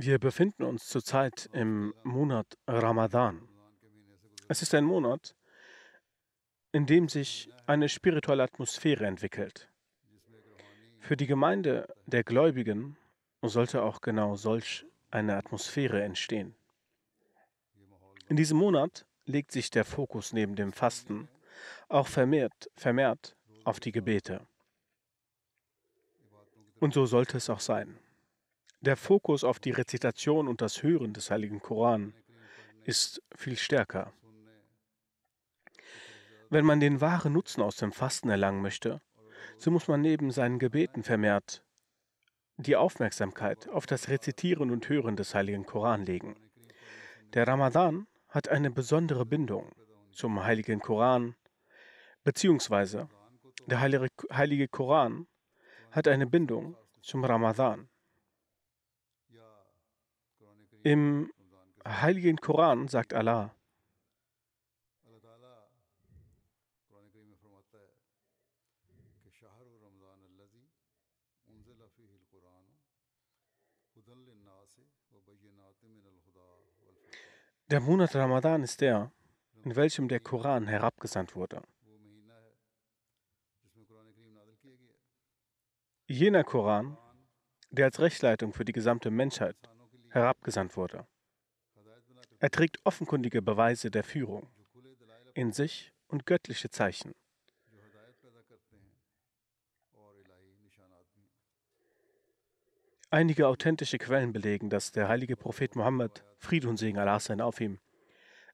Wir befinden uns zurzeit im Monat Ramadan. Es ist ein Monat, in dem sich eine spirituelle Atmosphäre entwickelt. Für die Gemeinde der Gläubigen sollte auch genau solch eine Atmosphäre entstehen. In diesem Monat legt sich der Fokus neben dem Fasten auch vermehrt, vermehrt auf die Gebete. Und so sollte es auch sein. Der Fokus auf die Rezitation und das Hören des Heiligen Koran ist viel stärker. Wenn man den wahren Nutzen aus dem Fasten erlangen möchte, so muss man neben seinen Gebeten vermehrt die Aufmerksamkeit auf das Rezitieren und Hören des Heiligen Koran legen. Der Ramadan hat eine besondere Bindung zum Heiligen Koran, beziehungsweise der Heilige Koran hat eine Bindung zum Ramadan. Im Heiligen Koran sagt Allah, Der Monat Ramadan ist der, in welchem der Koran herabgesandt wurde. Jener Koran, der als Rechtsleitung für die gesamte Menschheit herabgesandt wurde. Er trägt offenkundige Beweise der Führung in sich und göttliche Zeichen. Einige authentische Quellen belegen, dass der heilige Prophet Mohammed, Fried und Segen Allah sein auf ihm,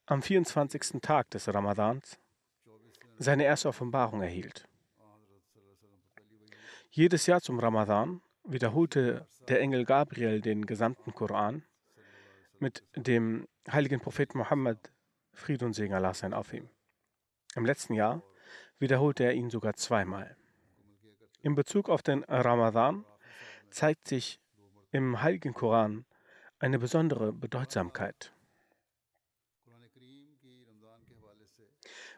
am 24. Tag des Ramadans seine erste Offenbarung erhielt. Jedes Jahr zum Ramadan wiederholte der Engel Gabriel den gesamten Koran mit dem heiligen Propheten Mohammed, Fried und Segen Allah sein auf ihm. Im letzten Jahr wiederholte er ihn sogar zweimal. In Bezug auf den Ramadan zeigt sich im heiligen Koran eine besondere Bedeutsamkeit.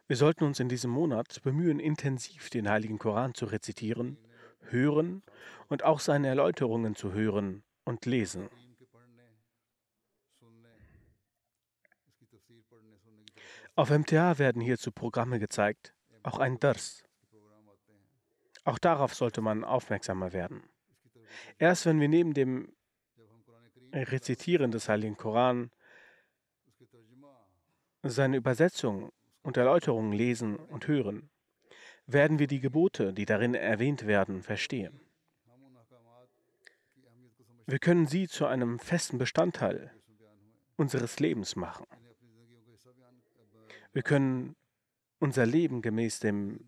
Wir sollten uns in diesem Monat bemühen, intensiv den heiligen Koran zu rezitieren, hören und auch seine Erläuterungen zu hören und lesen. Auf MTA werden hierzu Programme gezeigt, auch ein Dars. Auch darauf sollte man aufmerksamer werden. Erst wenn wir neben dem Rezitieren des Heiligen Koran seine Übersetzung und Erläuterungen lesen und hören, werden wir die Gebote, die darin erwähnt werden, verstehen. Wir können sie zu einem festen Bestandteil unseres Lebens machen. Wir können unser Leben gemäß dem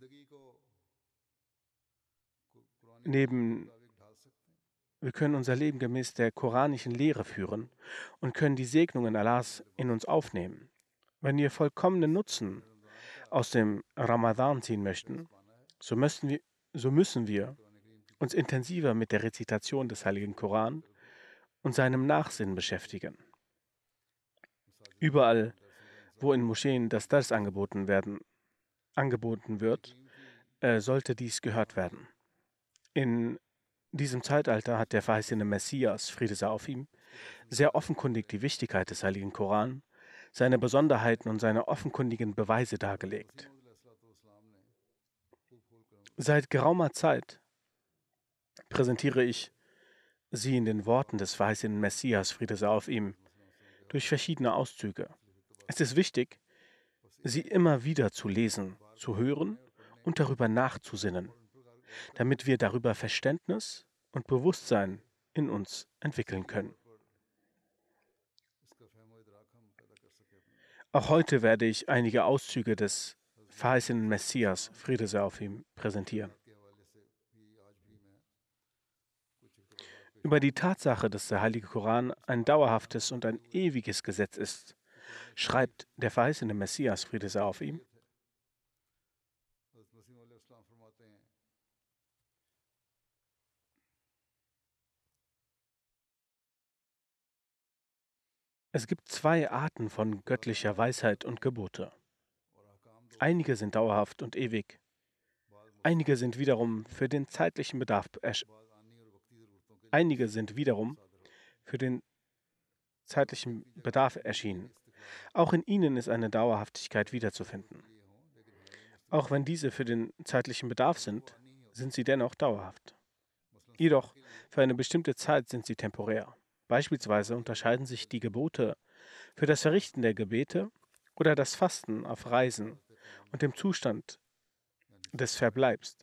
neben wir können unser Leben gemäß der koranischen Lehre führen und können die Segnungen Allahs in uns aufnehmen. Wenn wir vollkommenen Nutzen aus dem Ramadan ziehen möchten, so müssen wir, so müssen wir uns intensiver mit der Rezitation des Heiligen Koran und seinem Nachsinn beschäftigen. Überall, wo in Moscheen das Dars angeboten werden, angeboten wird, äh, sollte dies gehört werden. In diesem Zeitalter hat der verheißene Messias, Friede sei auf ihm, sehr offenkundig die Wichtigkeit des Heiligen Koran, seine Besonderheiten und seine offenkundigen Beweise dargelegt. Seit geraumer Zeit präsentiere ich sie in den Worten des verheißenen Messias, Friede sei auf ihm, durch verschiedene Auszüge. Es ist wichtig, sie immer wieder zu lesen, zu hören und darüber nachzusinnen, damit wir darüber Verständnis und Bewusstsein in uns entwickeln können. Auch heute werde ich einige Auszüge des verheißenen Messias, Friede sei auf ihm, präsentieren. Über die Tatsache, dass der Heilige Koran ein dauerhaftes und ein ewiges Gesetz ist, schreibt der verheißene Messias, Friede sei auf ihm, Es gibt zwei Arten von göttlicher Weisheit und Gebote. Einige sind dauerhaft und ewig. Einige sind wiederum für den zeitlichen Bedarf Einige sind wiederum für den zeitlichen Bedarf erschienen. Auch in ihnen ist eine Dauerhaftigkeit wiederzufinden. Auch wenn diese für den zeitlichen Bedarf sind, sind sie dennoch dauerhaft. Jedoch für eine bestimmte Zeit sind sie temporär. Beispielsweise unterscheiden sich die Gebote für das Verrichten der Gebete oder das Fasten auf Reisen und dem Zustand des Verbleibs.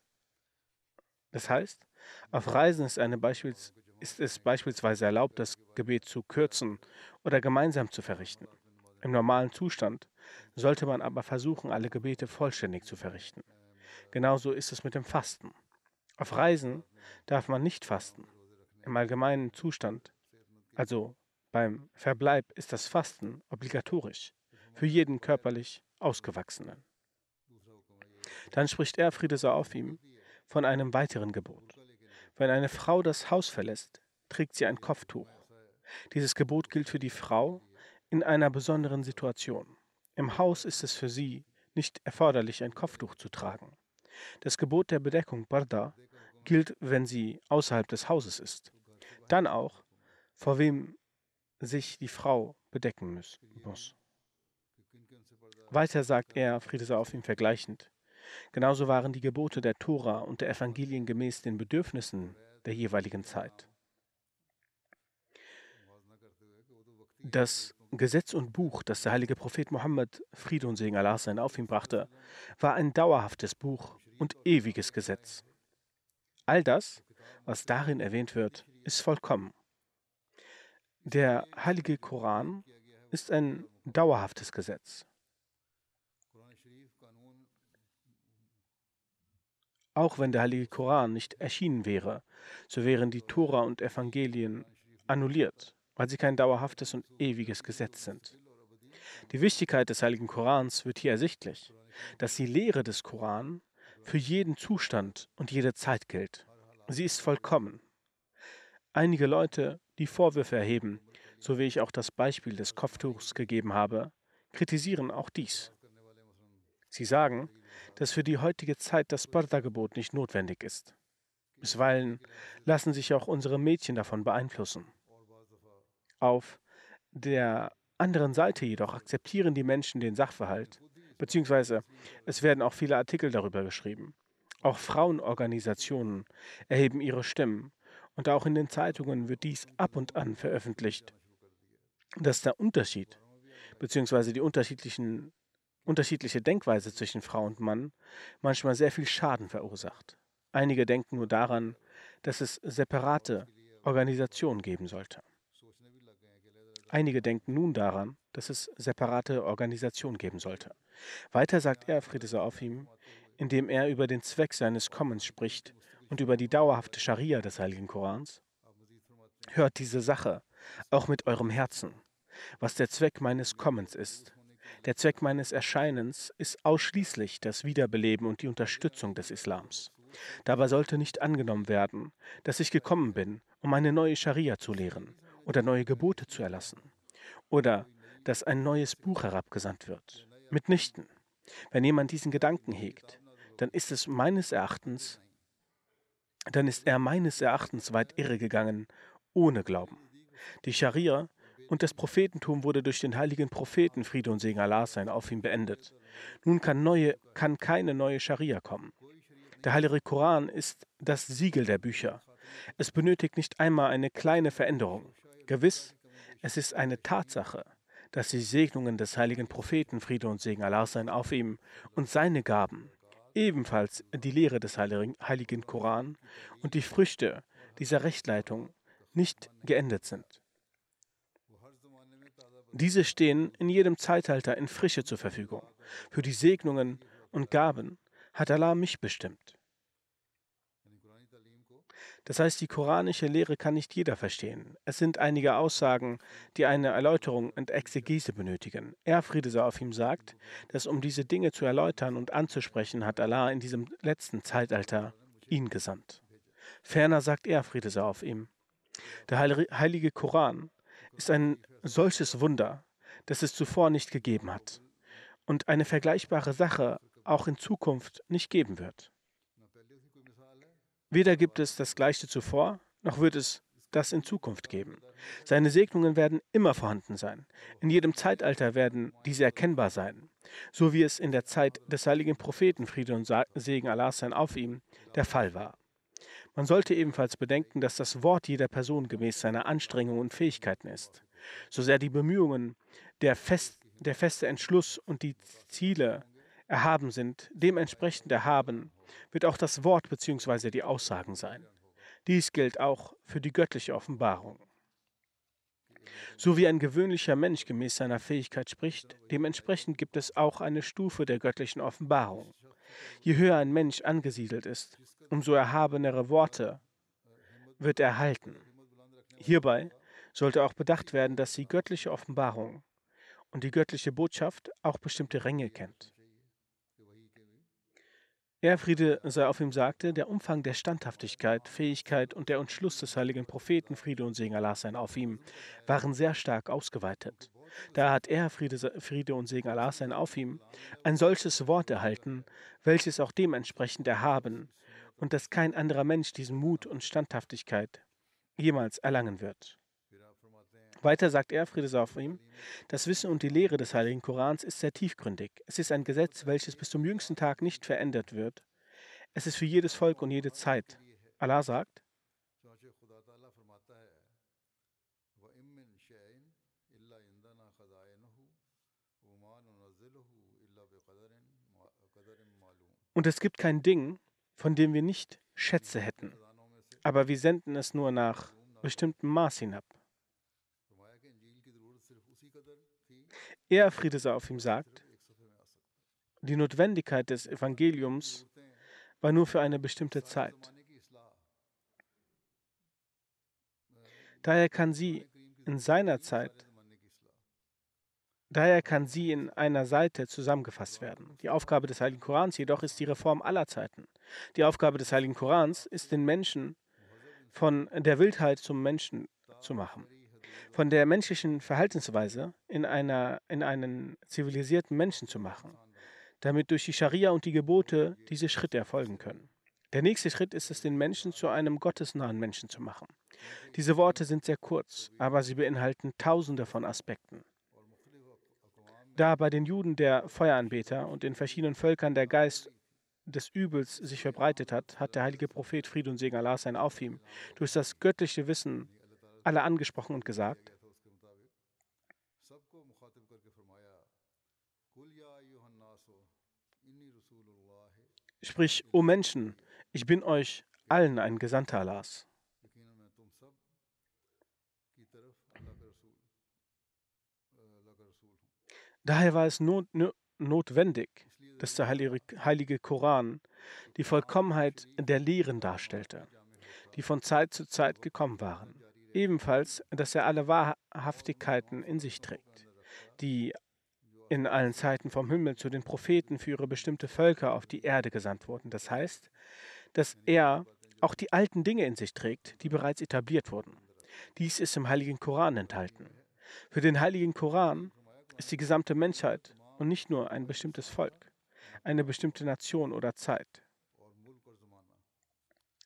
Das heißt, auf Reisen ist, Beispiels, ist es beispielsweise erlaubt, das Gebet zu kürzen oder gemeinsam zu verrichten. Im normalen Zustand sollte man aber versuchen, alle Gebete vollständig zu verrichten. Genauso ist es mit dem Fasten. Auf Reisen darf man nicht fasten. Im allgemeinen Zustand also beim Verbleib ist das Fasten obligatorisch für jeden körperlich Ausgewachsenen. Dann spricht er, Friede sei auf ihm, von einem weiteren Gebot. Wenn eine Frau das Haus verlässt, trägt sie ein Kopftuch. Dieses Gebot gilt für die Frau in einer besonderen Situation. Im Haus ist es für sie nicht erforderlich, ein Kopftuch zu tragen. Das Gebot der Bedeckung Barda gilt, wenn sie außerhalb des Hauses ist. Dann auch, vor wem sich die Frau bedecken muss. Weiter sagt er, Friede sei auf ihm vergleichend, genauso waren die Gebote der Tora und der Evangelien gemäß den Bedürfnissen der jeweiligen Zeit. Das Gesetz und Buch, das der heilige Prophet Mohammed, Friede und Segen Allah sein, auf ihn brachte, war ein dauerhaftes Buch und ewiges Gesetz. All das, was darin erwähnt wird, ist vollkommen. Der heilige Koran ist ein dauerhaftes Gesetz. Auch wenn der heilige Koran nicht erschienen wäre, so wären die Tora und Evangelien annulliert, weil sie kein dauerhaftes und ewiges Gesetz sind. Die Wichtigkeit des heiligen Korans wird hier ersichtlich, dass die Lehre des Koran für jeden Zustand und jede Zeit gilt. Sie ist vollkommen. Einige Leute die Vorwürfe erheben, so wie ich auch das Beispiel des Kopftuchs gegeben habe, kritisieren auch dies. Sie sagen, dass für die heutige Zeit das Sparta-Gebot nicht notwendig ist. Bisweilen lassen sich auch unsere Mädchen davon beeinflussen. Auf der anderen Seite jedoch akzeptieren die Menschen den Sachverhalt, beziehungsweise es werden auch viele Artikel darüber geschrieben. Auch Frauenorganisationen erheben ihre Stimmen und auch in den Zeitungen wird dies ab und an veröffentlicht, dass der Unterschied bzw. die unterschiedlichen, unterschiedliche Denkweise zwischen Frau und Mann manchmal sehr viel Schaden verursacht. Einige denken nur daran, dass es separate Organisationen geben sollte. Einige denken nun daran, dass es separate Organisationen geben sollte. Weiter sagt er, Friede sei auf ihm, indem er über den Zweck seines Kommens spricht und über die dauerhafte Scharia des Heiligen Korans? Hört diese Sache auch mit eurem Herzen, was der Zweck meines Kommens ist. Der Zweck meines Erscheinens ist ausschließlich das Wiederbeleben und die Unterstützung des Islams. Dabei sollte nicht angenommen werden, dass ich gekommen bin, um eine neue Scharia zu lehren oder neue Gebote zu erlassen oder dass ein neues Buch herabgesandt wird. Mitnichten. Wenn jemand diesen Gedanken hegt, dann ist es meines Erachtens, dann ist er meines Erachtens weit irregegangen, ohne Glauben. Die Scharia und das Prophetentum wurde durch den heiligen Propheten, Friede und Segen Allah sein, auf ihm beendet. Nun kann, neue, kann keine neue Scharia kommen. Der heilige Koran ist das Siegel der Bücher. Es benötigt nicht einmal eine kleine Veränderung. Gewiss, es ist eine Tatsache, dass die Segnungen des heiligen Propheten, Friede und Segen Allah sein, auf ihm und seine Gaben, ebenfalls die Lehre des heiligen Koran und die Früchte dieser Rechtleitung nicht geendet sind. Diese stehen in jedem Zeitalter in Frische zur Verfügung. Für die Segnungen und Gaben hat Allah mich bestimmt. Das heißt, die koranische Lehre kann nicht jeder verstehen. Es sind einige Aussagen, die eine Erläuterung und Exegese benötigen. Er, Friede sei auf ihm, sagt, dass um diese Dinge zu erläutern und anzusprechen, hat Allah in diesem letzten Zeitalter ihn gesandt. Ferner sagt er, Friede sei auf ihm, der heilige Koran ist ein solches Wunder, das es zuvor nicht gegeben hat und eine vergleichbare Sache auch in Zukunft nicht geben wird. Weder gibt es das Gleiche zuvor, noch wird es das in Zukunft geben. Seine Segnungen werden immer vorhanden sein. In jedem Zeitalter werden diese erkennbar sein, so wie es in der Zeit des heiligen Propheten Friede und Segen Allah sein auf ihm der Fall war. Man sollte ebenfalls bedenken, dass das Wort jeder Person gemäß seiner Anstrengungen und Fähigkeiten ist. So sehr die Bemühungen, der, fest, der feste Entschluss und die Ziele erhaben sind, dementsprechend erhaben wird auch das Wort bzw. die Aussagen sein. Dies gilt auch für die göttliche Offenbarung. So wie ein gewöhnlicher Mensch gemäß seiner Fähigkeit spricht, dementsprechend gibt es auch eine Stufe der göttlichen Offenbarung. Je höher ein Mensch angesiedelt ist, umso erhabenere Worte wird er halten. Hierbei sollte auch bedacht werden, dass die göttliche Offenbarung und die göttliche Botschaft auch bestimmte Ränge kennt. Er, Friede sei auf ihm, sagte, der Umfang der Standhaftigkeit, Fähigkeit und der Entschluss des heiligen Propheten, Friede und Segen Allah sein auf ihm, waren sehr stark ausgeweitet. Da hat er, Friede, Friede und Segen Allah sein auf ihm, ein solches Wort erhalten, welches auch dementsprechend erhaben und dass kein anderer Mensch diesen Mut und Standhaftigkeit jemals erlangen wird. Weiter sagt er, Friede sei auf ihm, das Wissen und die Lehre des Heiligen Korans ist sehr tiefgründig. Es ist ein Gesetz, welches bis zum jüngsten Tag nicht verändert wird. Es ist für jedes Volk und jede Zeit. Allah sagt, Und es gibt kein Ding, von dem wir nicht Schätze hätten, aber wir senden es nur nach bestimmtem Maß hinab. Er, Friede sei auf ihm, sagt, die Notwendigkeit des Evangeliums war nur für eine bestimmte Zeit. Daher kann sie in seiner Zeit, daher kann sie in einer Seite zusammengefasst werden. Die Aufgabe des Heiligen Korans jedoch ist die Reform aller Zeiten. Die Aufgabe des Heiligen Korans ist, den Menschen von der Wildheit zum Menschen zu machen von der menschlichen Verhaltensweise in, einer, in einen zivilisierten Menschen zu machen, damit durch die Scharia und die Gebote diese Schritte erfolgen können. Der nächste Schritt ist es, den Menschen zu einem gottesnahen Menschen zu machen. Diese Worte sind sehr kurz, aber sie beinhalten tausende von Aspekten. Da bei den Juden der Feueranbeter und in verschiedenen Völkern der Geist des Übels sich verbreitet hat, hat der heilige Prophet Fried und Segen Allah sein auf ihm durch das göttliche Wissen alle angesprochen und gesagt, Sprich, o Menschen, ich bin euch allen ein Gesandter Allahs. Daher war es not, notwendig, dass der heilige, heilige Koran die Vollkommenheit der Lehren darstellte, die von Zeit zu Zeit gekommen waren. Ebenfalls, dass er alle Wahrhaftigkeiten in sich trägt, die in allen Zeiten vom Himmel zu den Propheten für ihre bestimmte Völker auf die Erde gesandt wurden. Das heißt, dass er auch die alten Dinge in sich trägt, die bereits etabliert wurden. Dies ist im Heiligen Koran enthalten. Für den Heiligen Koran ist die gesamte Menschheit und nicht nur ein bestimmtes Volk. eine bestimmte Nation oder Zeit.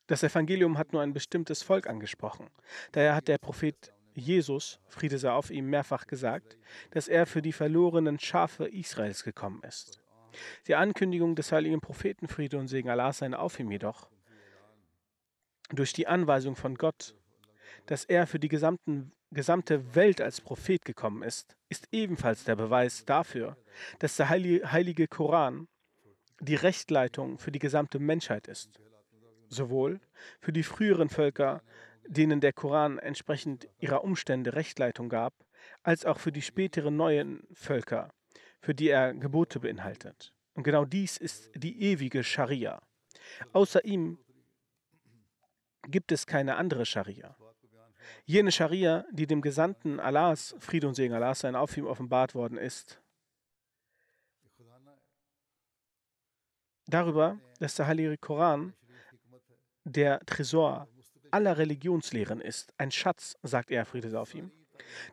Das Evangelium hat nur ein bestimmtes Volk angesprochen. Daher hat der Prophet Jesus, Friede sei auf ihm, mehrfach gesagt, dass er für die verlorenen Schafe Israels gekommen ist. Die Ankündigung des heiligen Propheten Friede und Segen Allah sein auf ihm jedoch, durch die Anweisung von Gott, dass er für die gesamten, gesamte Welt als Prophet gekommen ist, ist ebenfalls der Beweis dafür, dass der heilige Koran die Rechtleitung für die gesamte Menschheit ist. Sowohl für die früheren Völker denen der Koran entsprechend ihrer Umstände Rechtleitung gab, als auch für die späteren neuen Völker, für die er Gebote beinhaltet. Und genau dies ist die ewige Scharia. Außer ihm gibt es keine andere Scharia. Jene Scharia, die dem Gesandten Allahs, Friede und Segen Allahs sein, auf ihm offenbart worden ist. Darüber, dass der Heilige Koran der Tresor aller Religionslehren ist. Ein Schatz, sagt er, Friede auf ihm.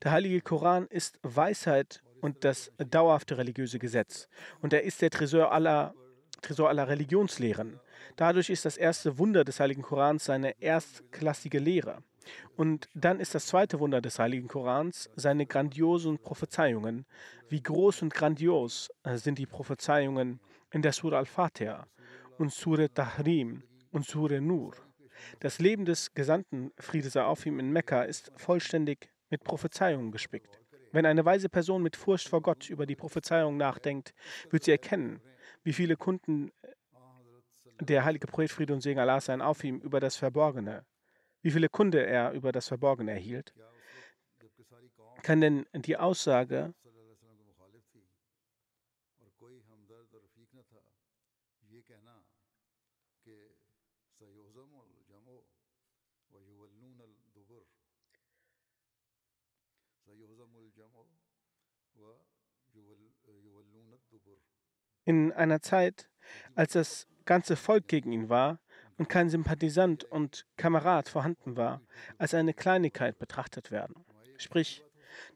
Der heilige Koran ist Weisheit und das dauerhafte religiöse Gesetz. Und er ist der Tresor aller, Tresor aller Religionslehren. Dadurch ist das erste Wunder des heiligen Korans seine erstklassige Lehre. Und dann ist das zweite Wunder des heiligen Korans seine grandiosen Prophezeiungen. Wie groß und grandios äh, sind die Prophezeiungen in der Surah Al-Fatiha und Surah Tahrim und Surah Nur. Das Leben des Gesandten, Friede sei auf ihm in Mekka, ist vollständig mit Prophezeiungen gespickt. Wenn eine weise Person mit Furcht vor Gott über die Prophezeiung nachdenkt, wird sie erkennen, wie viele Kunden der heilige Prophet Friede und Segen Allah sein auf ihm über das Verborgene, wie viele Kunde er über das Verborgene erhielt. Kann denn die Aussage in einer Zeit, als das ganze Volk gegen ihn war und kein Sympathisant und Kamerad vorhanden war, als eine Kleinigkeit betrachtet werden. Sprich,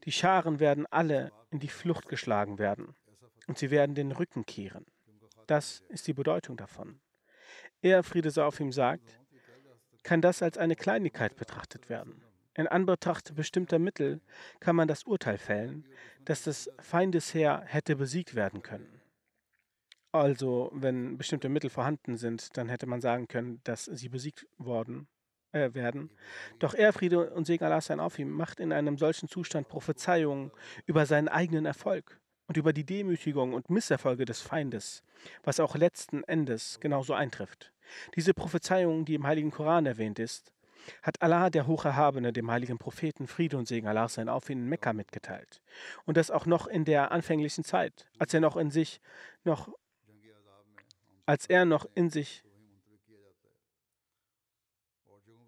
die Scharen werden alle in die Flucht geschlagen werden und sie werden den Rücken kehren. Das ist die Bedeutung davon. Er, Friede sei auf ihm, sagt, kann das als eine Kleinigkeit betrachtet werden. In Anbetracht bestimmter Mittel kann man das Urteil fällen, dass das Feindesheer hätte besiegt werden können. Also, wenn bestimmte Mittel vorhanden sind, dann hätte man sagen können, dass sie besiegt worden äh, werden. Doch er, Friede und Segen Allah sein auf ihm, macht in einem solchen Zustand Prophezeiungen über seinen eigenen Erfolg und über die Demütigung und Misserfolge des Feindes, was auch letzten Endes genauso eintrifft. Diese Prophezeiung, die im Heiligen Koran erwähnt ist, hat Allah, der Hocherhabene, dem heiligen Propheten Friede und Segen Allah sein auf ihn in Mekka mitgeteilt. Und das auch noch in der anfänglichen Zeit, als er noch in sich noch als er noch in sich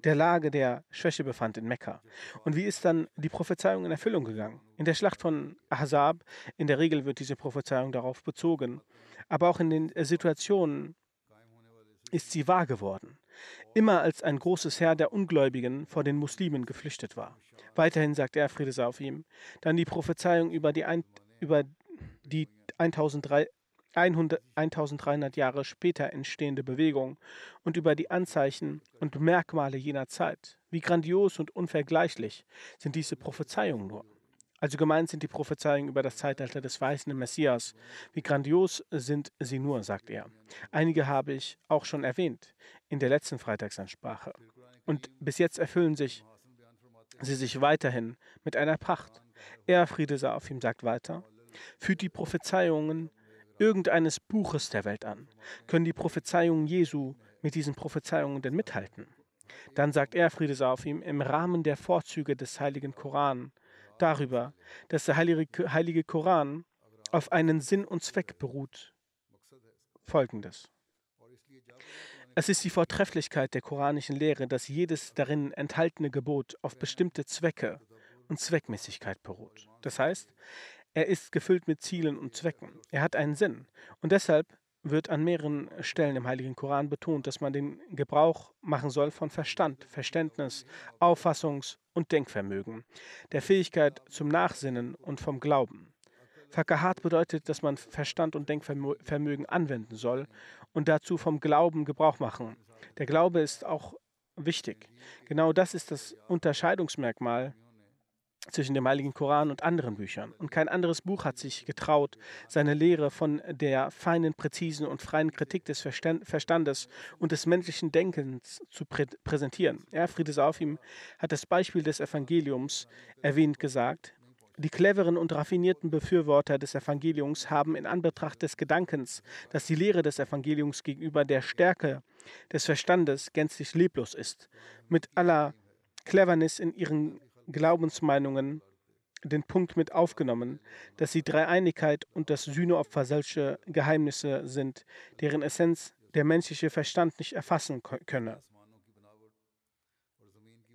der Lage der Schwäche befand in Mekka. Und wie ist dann die Prophezeiung in Erfüllung gegangen? In der Schlacht von Ahzab, in der Regel wird diese Prophezeiung darauf bezogen, aber auch in den Situationen ist sie wahr geworden. Immer als ein großes Heer der Ungläubigen vor den Muslimen geflüchtet war. Weiterhin sagt er, Friede sei auf ihm, dann die Prophezeiung über die, ein, über die 1003, 100, 1300 Jahre später entstehende Bewegung und über die Anzeichen und Merkmale jener Zeit. Wie grandios und unvergleichlich sind diese Prophezeiungen nur. Also gemeint sind die Prophezeiungen über das Zeitalter des weißen Messias. Wie grandios sind sie nur, sagt er. Einige habe ich auch schon erwähnt in der letzten Freitagsansprache. Und bis jetzt erfüllen sich sie sich weiterhin mit einer Pracht. Er, Friede sei auf ihm, sagt weiter, führt die Prophezeiungen irgendeines Buches der Welt an. Können die Prophezeiungen Jesu mit diesen Prophezeiungen denn mithalten? Dann sagt er, Friede sei auf ihm, im Rahmen der Vorzüge des heiligen Koran darüber, dass der heilige, heilige Koran auf einen Sinn und Zweck beruht. Folgendes. Es ist die Vortrefflichkeit der koranischen Lehre, dass jedes darin enthaltene Gebot auf bestimmte Zwecke und Zweckmäßigkeit beruht. Das heißt, er ist gefüllt mit Zielen und Zwecken. Er hat einen Sinn. Und deshalb wird an mehreren Stellen im Heiligen Koran betont, dass man den Gebrauch machen soll von Verstand, Verständnis, Auffassungs- und Denkvermögen, der Fähigkeit zum Nachsinnen und vom Glauben. Fakahat bedeutet, dass man Verstand und Denkvermögen anwenden soll und dazu vom Glauben Gebrauch machen. Der Glaube ist auch wichtig. Genau das ist das Unterscheidungsmerkmal zwischen dem Heiligen Koran und anderen Büchern. Und kein anderes Buch hat sich getraut, seine Lehre von der feinen, präzisen und freien Kritik des Verstandes und des menschlichen Denkens zu prä präsentieren. Er, Friede sei auf ihm, hat das Beispiel des Evangeliums erwähnt gesagt. Die cleveren und raffinierten Befürworter des Evangeliums haben in Anbetracht des Gedankens, dass die Lehre des Evangeliums gegenüber der Stärke des Verstandes gänzlich leblos ist, mit aller Cleverness in ihren Glaubensmeinungen den Punkt mit aufgenommen, dass die Dreieinigkeit und das Sühneopfer solche Geheimnisse sind, deren Essenz der menschliche Verstand nicht erfassen könne.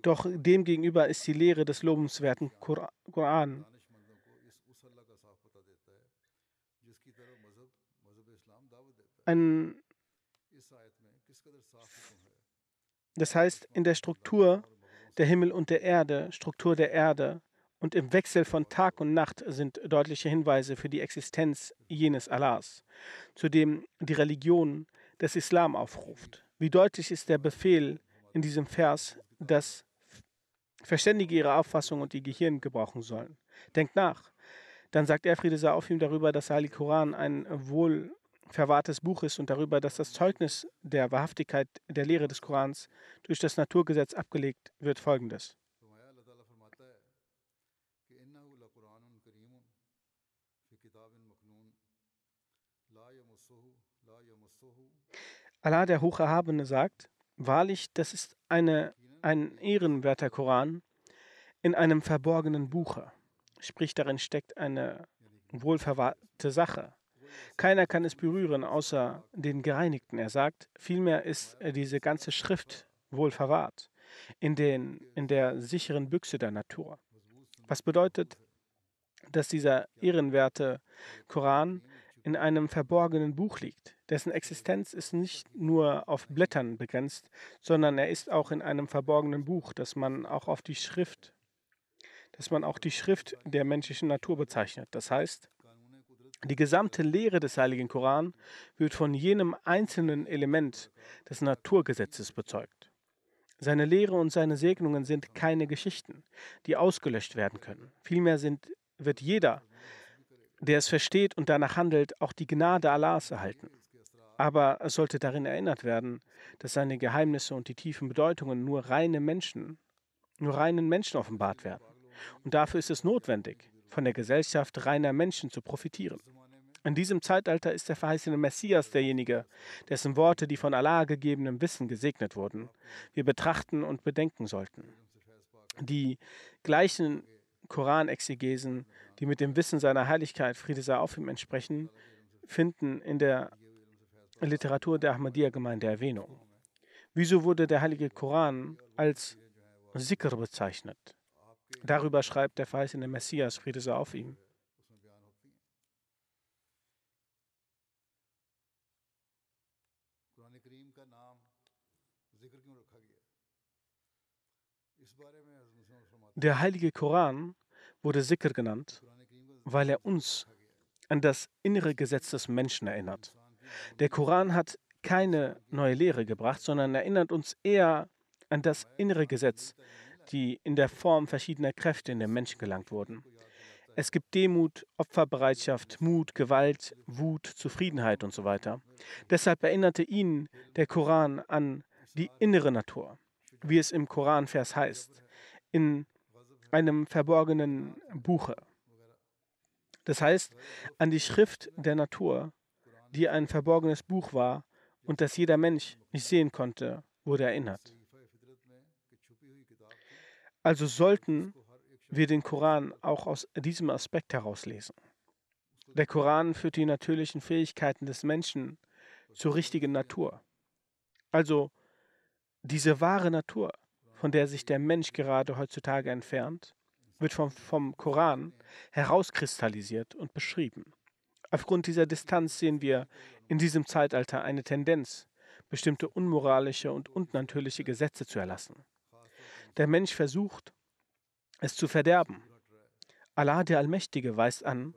Doch demgegenüber ist die Lehre des lobenswerten Koran ein das heißt, in der Struktur der Himmel und der Erde, Struktur der Erde und im Wechsel von Tag und Nacht sind deutliche Hinweise für die Existenz jenes Allahs, zu dem die Religion des Islam aufruft. Wie deutlich ist der Befehl in diesem Vers, dass Verständige ihre Auffassung und ihr Gehirn gebrauchen sollen. Denkt nach. Dann sagt er, Friede sei auf ihm, darüber, dass der Heilige Koran ein wohl verwahrtes Buch ist und darüber, dass das Zeugnis der Wahrhaftigkeit der Lehre des Korans durch das Naturgesetz abgelegt wird, folgendes. Allah der Hocherhabene sagt, wahrlich, das ist eine, ein ehrenwerter Koran in einem verborgenen Buche. Sprich, darin steckt eine wohlverwahrte Sache. Keiner kann es berühren, außer den Gereinigten. Er sagt, vielmehr ist diese ganze Schrift wohl verwahrt in, den, in der sicheren Büchse der Natur. Was bedeutet, dass dieser ehrenwerte Koran in einem verborgenen Buch liegt. Dessen Existenz ist nicht nur auf Blättern begrenzt, sondern er ist auch in einem verborgenen Buch, das man auch auf die Schrift, dass man auch die Schrift der menschlichen Natur bezeichnet. Das heißt, die gesamte Lehre des Heiligen Koran wird von jenem einzelnen Element des Naturgesetzes bezeugt. Seine Lehre und seine Segnungen sind keine Geschichten, die ausgelöscht werden können. Vielmehr sind, wird jeder, der es versteht und danach handelt, auch die Gnade Allahs erhalten. Aber es sollte darin erinnert werden, dass seine Geheimnisse und die tiefen Bedeutungen nur reine Menschen, nur reinen Menschen offenbart werden. Und dafür ist es notwendig, von der Gesellschaft reiner Menschen zu profitieren. In diesem Zeitalter ist der verheißene Messias derjenige, dessen Worte die von Allah gegebenem Wissen gesegnet wurden, wir betrachten und bedenken sollten. Die gleichen Koranexegesen, die mit dem Wissen seiner Heiligkeit, Friede sei auf ihm, entsprechen, finden in der Literatur der Ahmadiyya-Gemeinde Erwähnung. Wieso wurde der heilige Koran als Sikr bezeichnet? Darüber schreibt der verheißene Messias, Friede sei auf ihm. Der heilige Koran wurde Sikr genannt, weil er uns an das innere Gesetz des Menschen erinnert. Der Koran hat keine neue Lehre gebracht, sondern erinnert uns eher an das innere Gesetz, die in der Form verschiedener Kräfte in den Menschen gelangt wurden. Es gibt Demut, Opferbereitschaft, Mut, Gewalt, Wut, Zufriedenheit und so weiter. Deshalb erinnerte ihn der Koran an die innere Natur, wie es im Koranvers heißt, in einem verborgenen Buche. Das heißt, an die Schrift der Natur, die ein verborgenes Buch war und das jeder Mensch nicht sehen konnte, wurde erinnert. Also sollten wir den Koran auch aus diesem Aspekt herauslesen. Der Koran führt die natürlichen Fähigkeiten des Menschen zur richtigen Natur. Also diese wahre Natur, von der sich der Mensch gerade heutzutage entfernt, wird vom, vom Koran herauskristallisiert und beschrieben. Aufgrund dieser Distanz sehen wir in diesem Zeitalter eine Tendenz, bestimmte unmoralische und unnatürliche Gesetze zu erlassen. Der Mensch versucht, es zu verderben. Allah der Allmächtige weist an,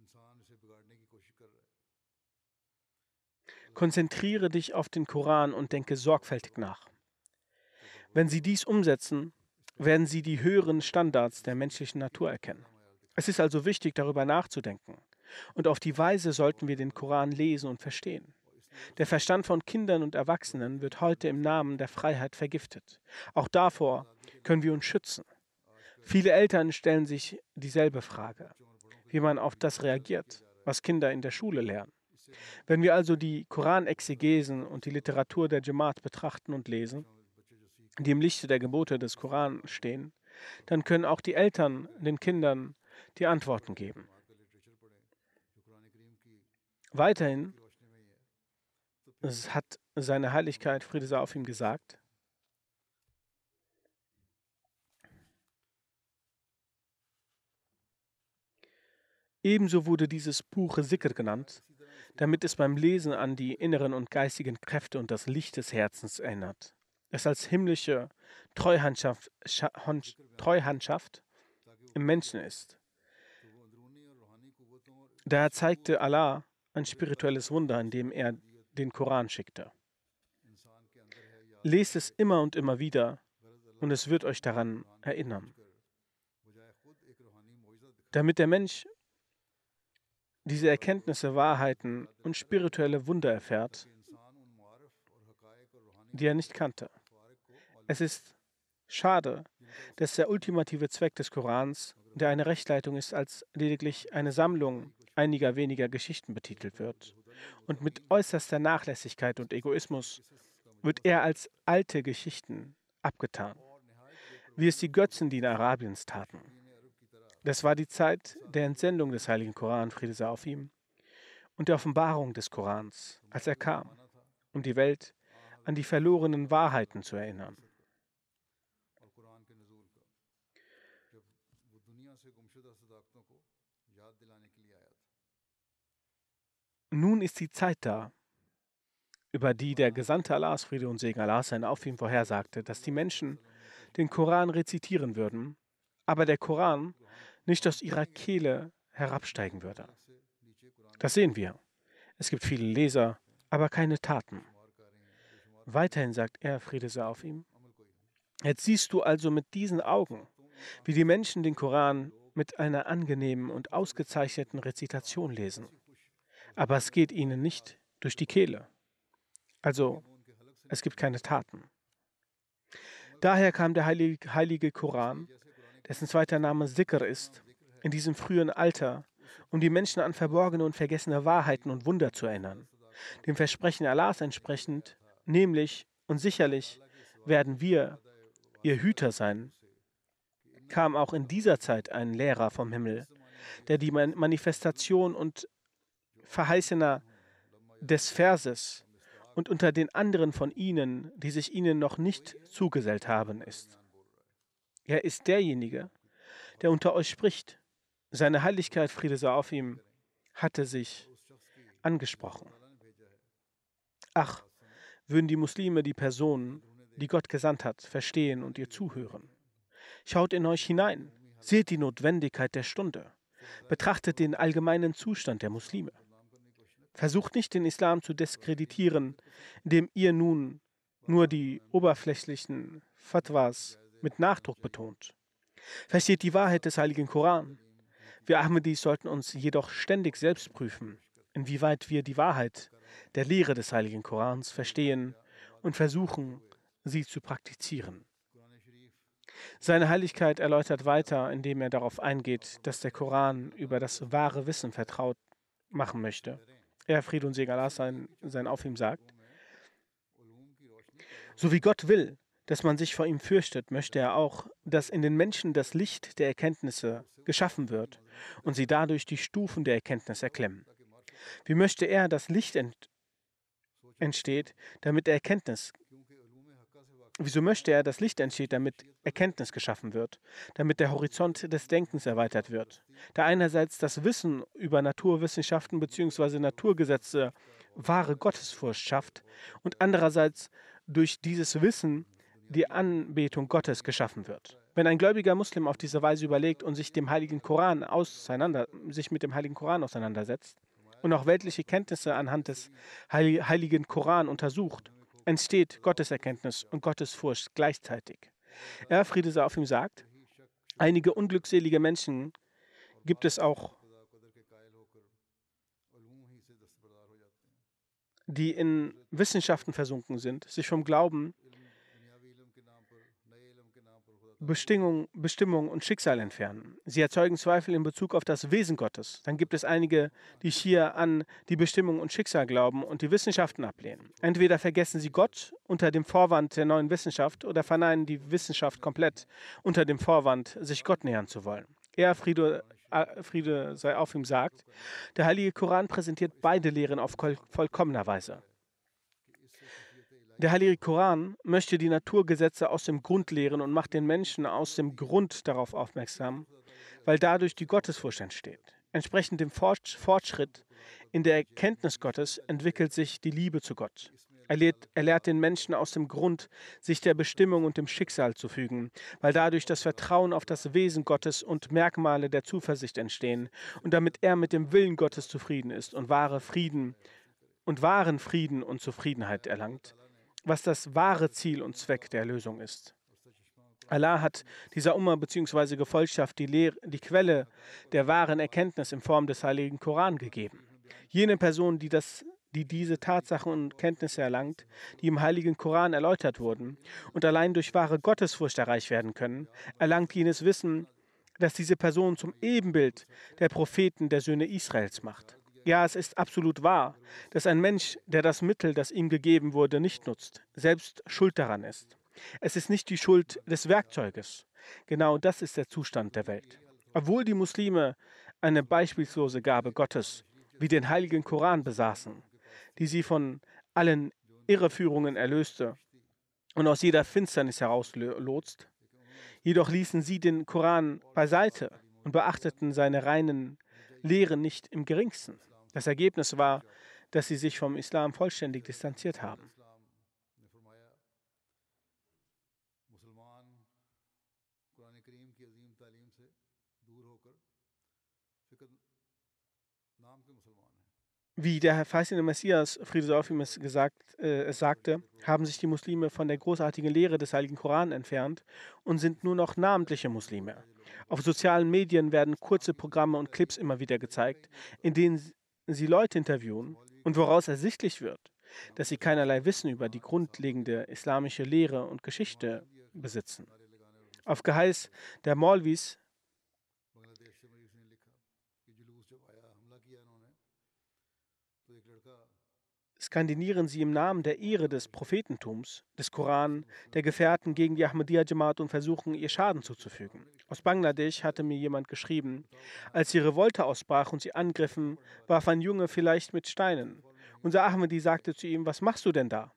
انسان اسے بگاڑنے کی کوشش کر رہا ہے Konzentriere dich auf den Koran und denke sorgfältig nach. Wenn Sie dies umsetzen, werden Sie die höheren Standards der menschlichen Natur erkennen. Es ist also wichtig, darüber nachzudenken. Und auf die Weise sollten wir den Koran lesen und verstehen. Der Verstand von Kindern und Erwachsenen wird heute im Namen der Freiheit vergiftet. Auch davor können wir uns schützen. Viele Eltern stellen sich dieselbe Frage, wie man auf das reagiert, was Kinder in der Schule lernen. Wenn wir also die Koranexegesen und die Literatur der Jamaat betrachten und lesen, die im Lichte der Gebote des Koran stehen, dann können auch die Eltern den Kindern die Antworten geben. Weiterhin hat seine Heiligkeit, Friede sei auf ihm, gesagt, Ebenso wurde dieses Buch Sikr genannt, damit es beim Lesen an die inneren und geistigen Kräfte und das Licht des Herzens erinnert. Es als himmlische Treuhandschaft, Treuhandschaft im Menschen ist. Daher zeigte Allah ein spirituelles Wunder, indem er den Koran schickte. Lest es immer und immer wieder und es wird euch daran erinnern. Damit der Mensch diese Erkenntnisse, Wahrheiten und spirituelle Wunder erfährt, die er nicht kannte. Es ist schade, dass der ultimative Zweck des Korans, der eine Rechtleitung ist, als lediglich eine Sammlung einiger weniger Geschichten betitelt wird. Und mit äußerster Nachlässigkeit und Egoismus wird er als alte Geschichten abgetan, wie es die Götzendiener Arabiens taten. Das war die Zeit der Entsendung des heiligen Koran, Friede sei auf ihm, und der Offenbarung des Korans, als er kam, um die Welt an die verlorenen Wahrheiten zu erinnern. Nun ist die Zeit da, über die der Gesandte Allahs, Friede und Segen Allahs sein auf ihm vorhersagte, dass die Menschen den Koran rezitieren würden, aber der Koran nicht aus ihrer Kehle herabsteigen würde. Das sehen wir. Es gibt viele Leser, aber keine Taten. Weiterhin sagt er, Friede sei auf ihm, jetzt siehst du also mit diesen Augen, wie die Menschen den Koran mit einer angenehmen und ausgezeichneten Rezitation lesen aber es geht ihnen nicht durch die Kehle. Also es gibt keine Taten. Daher kam der heilige, heilige Koran, dessen zweiter Name Sikr ist, in diesem frühen Alter, um die Menschen an verborgene und vergessene Wahrheiten und Wunder zu erinnern, dem Versprechen Allahs entsprechend, nämlich und sicherlich werden wir ihr Hüter sein, kam auch in dieser Zeit ein Lehrer vom Himmel, der die Manifestation und Verheißener des Verses und unter den anderen von ihnen, die sich ihnen noch nicht zugesellt haben, ist. Er ist derjenige, der unter euch spricht. Seine Heiligkeit, Friede sei auf ihm, hatte sich angesprochen. Ach, würden die Muslime die Person, die Gott gesandt hat, verstehen und ihr zuhören. Schaut in euch hinein, seht die Notwendigkeit der Stunde, betrachtet den allgemeinen Zustand der Muslime. Versucht nicht, den Islam zu diskreditieren, indem ihr nun nur die oberflächlichen Fatwas mit Nachdruck betont. Versteht die Wahrheit des heiligen Koran. Wir Ahmadis sollten uns jedoch ständig selbst prüfen, inwieweit wir die Wahrheit der Lehre des heiligen Korans verstehen und versuchen, sie zu praktizieren. Seine Heiligkeit erläutert weiter, indem er darauf eingeht, dass der Koran über das wahre Wissen vertraut machen möchte er, Friede und Segen Allah sein, sein auf ihm sagt. So wie Gott will, dass man sich vor ihm fürchtet, möchte er auch, dass in den Menschen das Licht der Erkenntnisse geschaffen wird und sie dadurch die Stufen der Erkenntnis erklemmen. Wie möchte er, dass Licht ent entsteht, damit Erkenntnis Wieso möchte er, dass Licht entsteht, damit Erkenntnis geschaffen wird, damit der Horizont des Denkens erweitert wird? Da einerseits das Wissen über Naturwissenschaften bzw. Naturgesetze wahre Gottesfurcht schafft und andererseits durch dieses Wissen die Anbetung Gottes geschaffen wird. Wenn ein gläubiger Muslim auf diese Weise überlegt und sich dem heiligen Koran auseinander, sich mit dem heiligen Koran auseinandersetzt und auch weltliche Kenntnisse anhand des heiligen Koran untersucht, entsteht Gotteserkenntnis und Gottesfurcht gleichzeitig. Er, Friede sei auf ihm, sagt, einige unglückselige Menschen gibt es auch, die in Wissenschaften versunken sind, sich vom Glauben Bestimmung, Bestimmung und Schicksal entfernen. Sie erzeugen Zweifel in Bezug auf das Wesen Gottes. Dann gibt es einige, die hier an die Bestimmung und Schicksal glauben und die Wissenschaften ablehnen. Entweder vergessen sie Gott unter dem Vorwand der neuen Wissenschaft oder verneinen die Wissenschaft komplett unter dem Vorwand, sich Gott nähern zu wollen. Er, Friede, Friede sei auf ihm, sagt, der Heilige Koran präsentiert beide Lehren auf vollkommener Weise. Der Heilige Koran möchte die Naturgesetze aus dem Grund lehren und macht den Menschen aus dem Grund darauf aufmerksam, weil dadurch die Gottesfurcht entsteht. Entsprechend dem Fortschritt in der Erkenntnis Gottes entwickelt sich die Liebe zu Gott. Er lehrt, er lehrt, den Menschen aus dem Grund, sich der Bestimmung und dem Schicksal zu fügen, weil dadurch das Vertrauen auf das Wesen Gottes und Merkmale der Zuversicht entstehen und damit er mit dem Willen Gottes zufrieden ist und wahre Frieden und wahren Frieden und Zufriedenheit erlangt was das wahre Ziel und Zweck der Lösung ist. Allah hat dieser Umma bzw. Gefolgschaft die, Lehre, die Quelle der wahren Erkenntnis in Form des heiligen Koran gegeben. Jene Person, die, das, die diese Tatsachen und Kenntnisse erlangt, die im heiligen Koran erläutert wurden und allein durch wahre Gottesfurcht erreicht werden können, erlangt jenes Wissen, das diese Person zum Ebenbild der Propheten der Söhne Israels macht. Ja, es ist absolut wahr, dass ein Mensch, der das Mittel, das ihm gegeben wurde, nicht nutzt, selbst schuld daran ist. Es ist nicht die Schuld des Werkzeuges. Genau das ist der Zustand der Welt. Obwohl die Muslime eine beispiellose Gabe Gottes, wie den heiligen Koran besaßen, die sie von allen Irreführungen erlöste und aus jeder Finsternis herauslotst, jedoch ließen sie den Koran beiseite und beachteten seine reinen Lehren nicht im geringsten. Das Ergebnis war, dass sie sich vom Islam vollständig distanziert haben. Wie der verheißene Messias, Friede sei auf ihm, es, gesagt, äh, sagte, haben sich die Muslime von der großartigen Lehre des Heiligen Koran entfernt und sind nur noch namentliche Muslime. Auf sozialen Medien werden kurze Programme und Clips immer wieder gezeigt, in denen sie Leute interviewen und woraus ersichtlich wird, dass sie keinerlei Wissen über die grundlegende islamische Lehre und Geschichte besitzen. Auf Geheiß der Maulvis skandinieren sie im Namen der Ehre des Prophetentums, des Koran, der Gefährten gegen die Ahmadiyya Jamaat und versuchen, ihr Schaden zuzufügen. Aus Bangladesch hatte mir jemand geschrieben, als die Revolte ausbrach und sie angriffen, warf ein Junge vielleicht mit Steinen. Unser Ahmadi sagte zu ihm, was machst du denn da?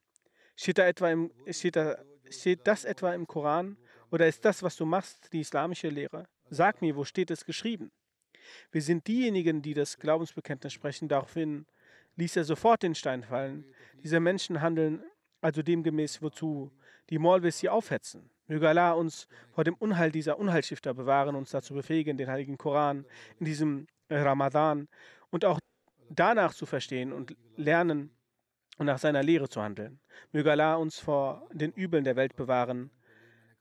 Steht, da etwa im, steht, da, steht das etwa im Koran? Oder ist das, was du machst, die islamische Lehre? Sag mir, wo steht es geschrieben? Wir sind diejenigen, die das Glaubensbekenntnis sprechen, daraufhin ließ er sofort den Stein fallen. Diese Menschen handeln also demgemäß, wozu die Maulwis sie aufhetzen. Möge Allah uns vor dem Unheil dieser Unheilstifter bewahren, uns dazu befähigen, den Heiligen Koran in diesem Ramadan und auch danach zu verstehen und lernen und nach seiner Lehre zu handeln. Möge Allah uns vor den Übeln der Welt bewahren.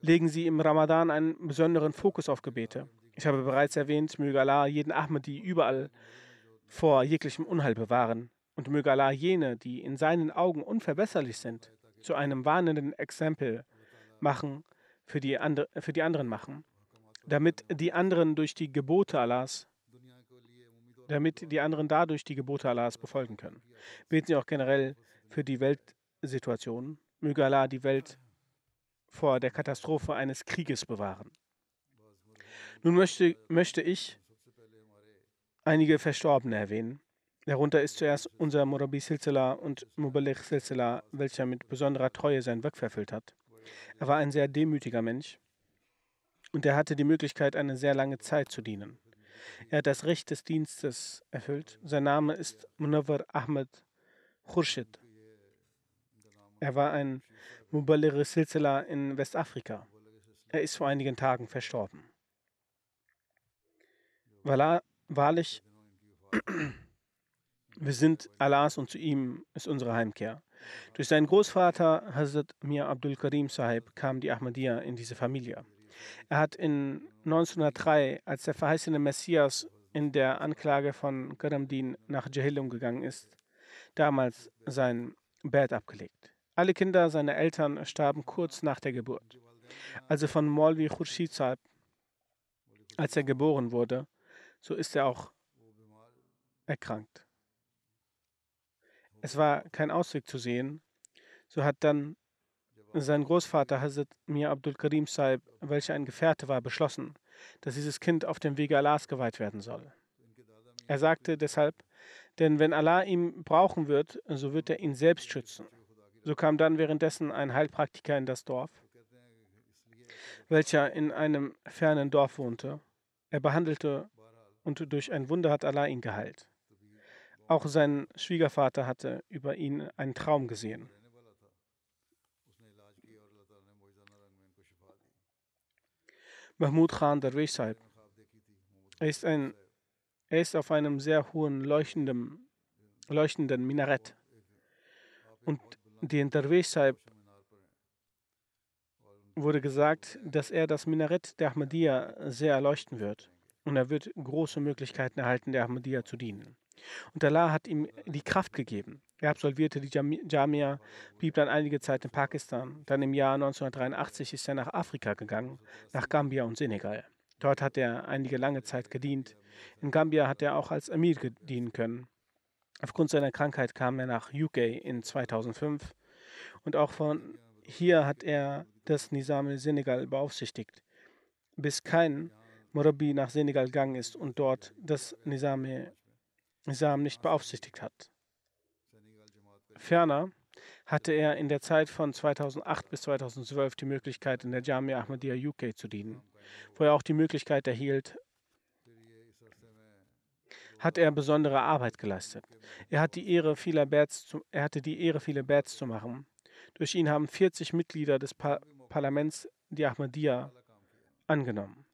Legen Sie im Ramadan einen besonderen Fokus auf Gebete. Ich habe bereits erwähnt, möge Allah jeden Ahmadi überall vor jeglichem Unheil bewahren und möge Allah jene, die in seinen Augen unverbesserlich sind, zu einem warnenden Exempel machen, für die, andre, für die anderen machen, damit die anderen durch die Gebote Allahs, damit die anderen dadurch die Gebote Allahs befolgen können. Beten Sie auch generell für die Weltsituation. Möge Allah die Welt vor der Katastrophe eines Krieges bewahren. Nun möchte, möchte ich einige Verstorbene erwähnen. Darunter ist zuerst unser Murabi Silsila und Mubaligh Silsila, welcher mit besonderer Treue sein Werk verfüllt hat. Er war ein sehr demütiger Mensch und er hatte die Möglichkeit, eine sehr lange Zeit zu dienen. Er hat das Recht des Dienstes erfüllt. Sein Name ist Munawar Ahmed Khurshid. Er war ein Muballigh Silsila in Westafrika. Er ist vor einigen Tagen verstorben. Wahrlich, wir sind Allahs und zu ihm ist unsere Heimkehr. Durch seinen Großvater Hazrat Mir Abdul Karim Sahib kam die Ahmadiyya in diese Familie. Er hat in 1903, als der verheißene Messias in der Anklage von Karamdin nach Jahilum gegangen ist, damals sein Bett abgelegt. Alle Kinder seiner Eltern starben kurz nach der Geburt. Also von Molvi Khurshid Saib, als er geboren wurde, so ist er auch erkrankt. Es war kein Ausweg zu sehen. So hat dann sein Großvater Hazrat Mir Abdul Karim Saib, welcher ein Gefährte war, beschlossen, dass dieses Kind auf dem Wege Allahs geweiht werden soll. Er sagte deshalb, denn wenn Allah ihn brauchen wird, so wird er ihn selbst schützen. So kam dann währenddessen ein Heilpraktiker in das Dorf, welcher in einem fernen Dorf wohnte. Er behandelte und durch ein Wunder hat Allah ihn geheilt. Auch sein Schwiegervater hatte über ihn einen Traum gesehen. Mahmud Khan Darwish Sahib. Ist, ein, er ist auf einem sehr hohen leuchtenden, leuchtenden Minarett. Und den Darwish Sahib wurde gesagt, dass er das Minarett der Ahmadiyya sehr erleuchten wird. Und er wird große Möglichkeiten erhalten, der Ahmadiyya zu dienen. Und Allah hat ihm die Kraft gegeben. Er absolvierte die Jamia, blieb dann einige Zeit in Pakistan. Dann im Jahr 1983 ist er nach Afrika gegangen, nach Gambia und Senegal. Dort hat er einige lange Zeit gedient. In Gambia hat er auch als Amir dienen können. Aufgrund seiner Krankheit kam er nach UK in 2005 und auch von hier hat er das Nizam Senegal beaufsichtigt, bis kein Murabi nach Senegal gegangen ist und dort das Nizam, Nizam nicht beaufsichtigt hat. Ferner hatte er in der Zeit von 2008 bis 2012 die Möglichkeit, in der Jamia Ahmadiyya UK zu dienen, wo er auch die Möglichkeit erhielt, hat er besondere Arbeit geleistet. Er, hat die Ehre, vieler Bats zu, er hatte die Ehre, viele Bats zu machen. Durch ihn haben 40 Mitglieder des pa Parlaments die Ahmadiyya angenommen.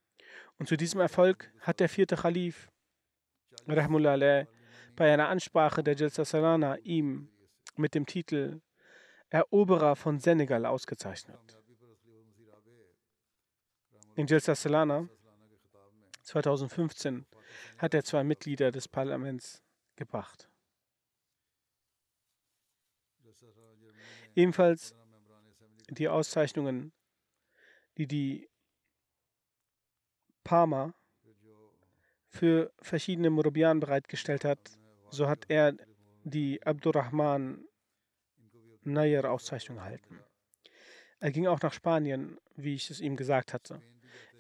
Und zu diesem Erfolg hat der vierte Khalif, Rahmullah bei einer Ansprache der Jalsa Salana ihm mit dem Titel Eroberer von Senegal ausgezeichnet. In Jalsa Salana 2015 hat er zwei Mitglieder des Parlaments gebracht. Ebenfalls die Auszeichnungen, die die Parma für verschiedene Murabian bereitgestellt hat, so hat er die Abdurrahman Nayer-Auszeichnung erhalten. Er ging auch nach Spanien, wie ich es ihm gesagt hatte.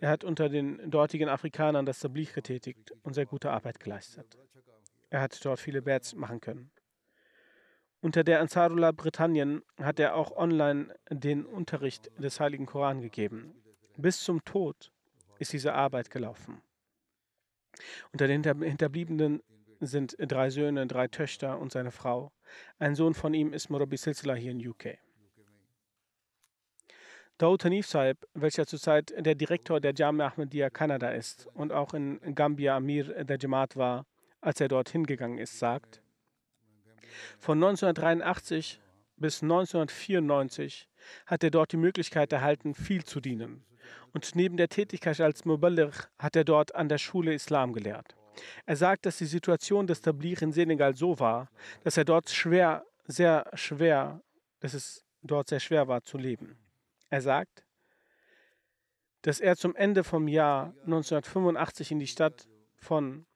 Er hat unter den dortigen Afrikanern das Tablich getätigt und sehr gute Arbeit geleistet. Er hat dort viele Bats machen können. Unter der Ansarullah Britannien hat er auch online den Unterricht des Heiligen Koran gegeben. Bis zum Tod ist diese Arbeit gelaufen. Unter den Hinterbliebenen sind drei Söhne, drei Töchter und seine Frau. Ein Sohn von ihm ist Murabi Silsila hier in UK. Daoud Hanif Saib, welcher zurzeit der Direktor der Jamia Ahmadiyya Kanada ist und auch in Gambia Amir der Jamaat war, als er dort hingegangen ist, sagt, von 1983 bis 1994 hat er dort die Möglichkeit erhalten, viel zu dienen. Und neben der Tätigkeit als Muballigh hat er dort an der Schule Islam gelehrt. Er sagt, dass die Situation des Tablir in Senegal so war, dass er dort schwer, sehr schwer, dass es dort sehr schwer war zu leben. Er sagt, dass er zum Ende vom Jahr 1985 in die Stadt von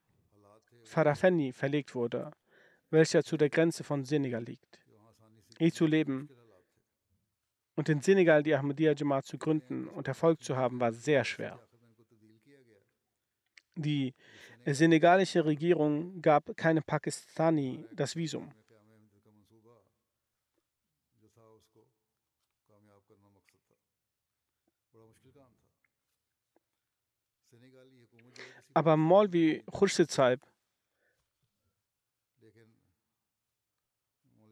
Farafeni verlegt wurde, welcher zu der Grenze von Senegal liegt. Hier zu leben und in Senegal die Ahmadiyya Jamaat zu gründen und Erfolg zu haben, war sehr schwer. Die senegalische Regierung gab keinem Pakistani das Visum. Aber Maulvi Khurshid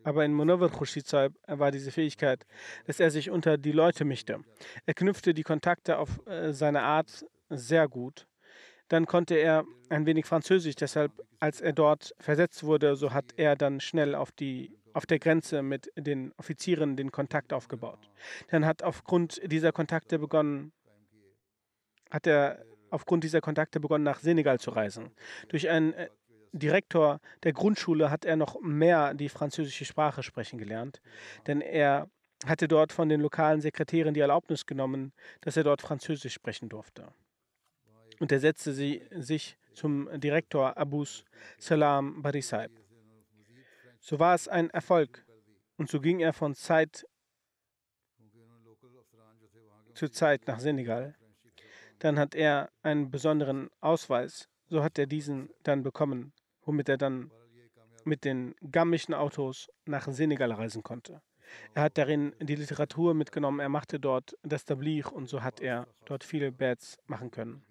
aber in Munawar Khurshid war diese Fähigkeit, dass er sich unter die Leute mischte. Er knüpfte die Kontakte auf äh, seine Art sehr gut. Dann konnte er ein wenig Französisch, deshalb, als er dort versetzt wurde, so hat er dann schnell auf, die, auf der Grenze mit den Offizieren den Kontakt aufgebaut. Dann hat aufgrund dieser Kontakte begonnen, hat er aufgrund dieser Kontakte begonnen, nach Senegal zu reisen. Durch einen äh, Direktor der Grundschule hat er noch mehr die französische Sprache sprechen gelernt, denn er hatte dort von den lokalen Sekretären die Erlaubnis genommen, dass er dort Französisch sprechen durfte. Und er setzte sie, sich zum Direktor Abus Salam Barisaib. So war es ein Erfolg und so ging er von Zeit zu Zeit nach Senegal dann hat er einen besonderen Ausweis. So hat er diesen dann bekommen, womit er dann mit den gammischen Autos nach Senegal reisen konnte. Er hat darin die Literatur mitgenommen, er machte dort das Tablir und so hat er dort viele Beds machen können.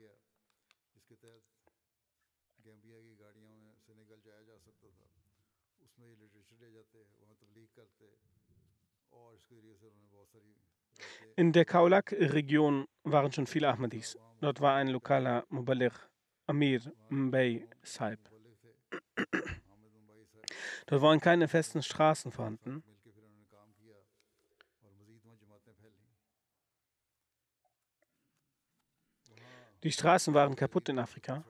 In der Kaulak-Region waren schon viele Ahmadis. Dort war ein lokaler Mubaligh, Amir Mbay Saib. Dort waren keine festen Straßen vorhanden. Die Straßen waren kaputt in Afrika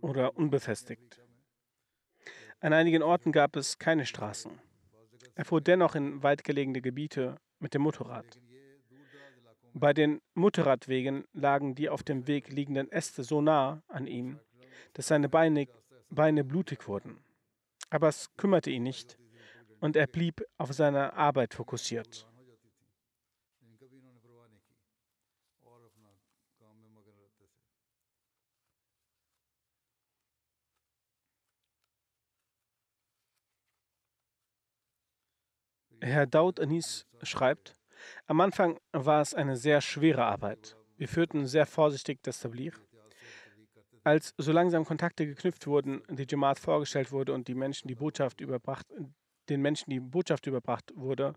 oder unbefestigt. An einigen Orten gab es keine Straßen. Er fuhr dennoch in weit gelegene Gebiete mit dem Motorrad. Bei den Motorradwegen lagen die auf dem Weg liegenden Äste so nah an ihm, dass seine Beine, Beine blutig wurden. Aber es kümmerte ihn nicht und er blieb auf seine Arbeit fokussiert. Herr Daud Anis schreibt, am Anfang war es eine sehr schwere Arbeit. Wir führten sehr vorsichtig das Tablir. Als so langsam Kontakte geknüpft wurden, die Jamaat vorgestellt wurde und die Menschen die Botschaft überbracht, den Menschen die Botschaft überbracht wurde,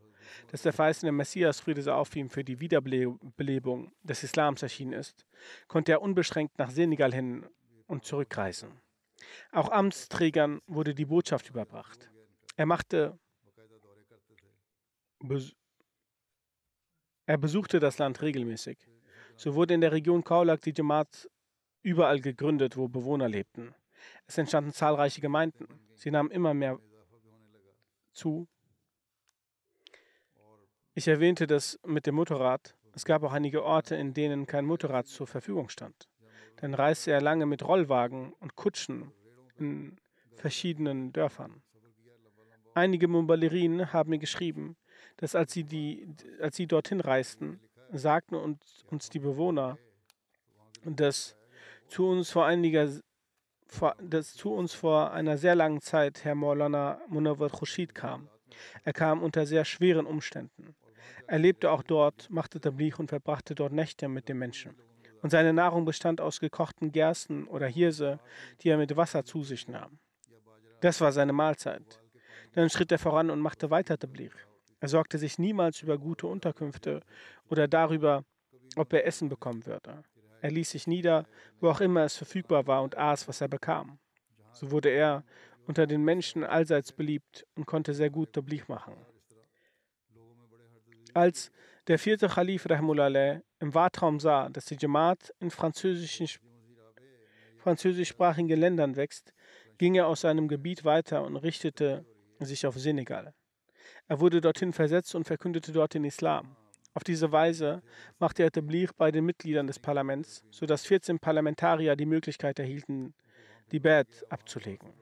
dass der verheißene Messias Friede sei auf ihm für die Wiederbelebung des Islams erschienen ist, konnte er unbeschränkt nach Senegal hin und zurückreisen. Auch Amtsträgern wurde die Botschaft überbracht. Er machte er besuchte das Land regelmäßig. So wurde in der Region Kaulak die Jamaat überall gegründet, wo Bewohner lebten. Es entstanden zahlreiche Gemeinden. Sie nahmen immer mehr zu. Ich erwähnte das mit dem Motorrad. Es gab auch einige Orte, in denen kein Motorrad zur Verfügung stand. Dann reiste er lange mit Rollwagen und Kutschen in verschiedenen Dörfern. Einige Mumbalerien haben mir geschrieben, dass als sie, die, als sie dorthin reisten, sagten uns, uns die Bewohner, dass zu uns vor einiger dass zu uns vor einer sehr langen Zeit Herr Maulana Munawar Khushid kam. Er kam unter sehr schweren Umständen. Er lebte auch dort, machte Tablich und verbrachte dort Nächte mit den Menschen. Und seine Nahrung bestand aus gekochten Gersten oder Hirse, die er mit Wasser zu sich nahm. Das war seine Mahlzeit. Dann schritt er voran und machte weiter Tablich. Er sorgte sich niemals über gute Unterkünfte oder darüber, ob er Essen bekommen würde. Er ließ sich nieder, wo auch immer es verfügbar war und aß, was er bekam. So wurde er unter den Menschen allseits beliebt und konnte sehr gut Tablich machen. Als der vierte Khalif Rahmullah im Wahrtraum sah, dass die Jamaat in französischsprachigen Ländern wächst, ging er aus seinem Gebiet weiter und richtete sich auf Senegal. Er wurde dorthin versetzt und verkündete dort den Islam. Auf diese Weise machte er Tabligh bei den Mitgliedern des Parlaments, sodass 14 Parlamentarier die Möglichkeit erhielten, die Bad abzulegen.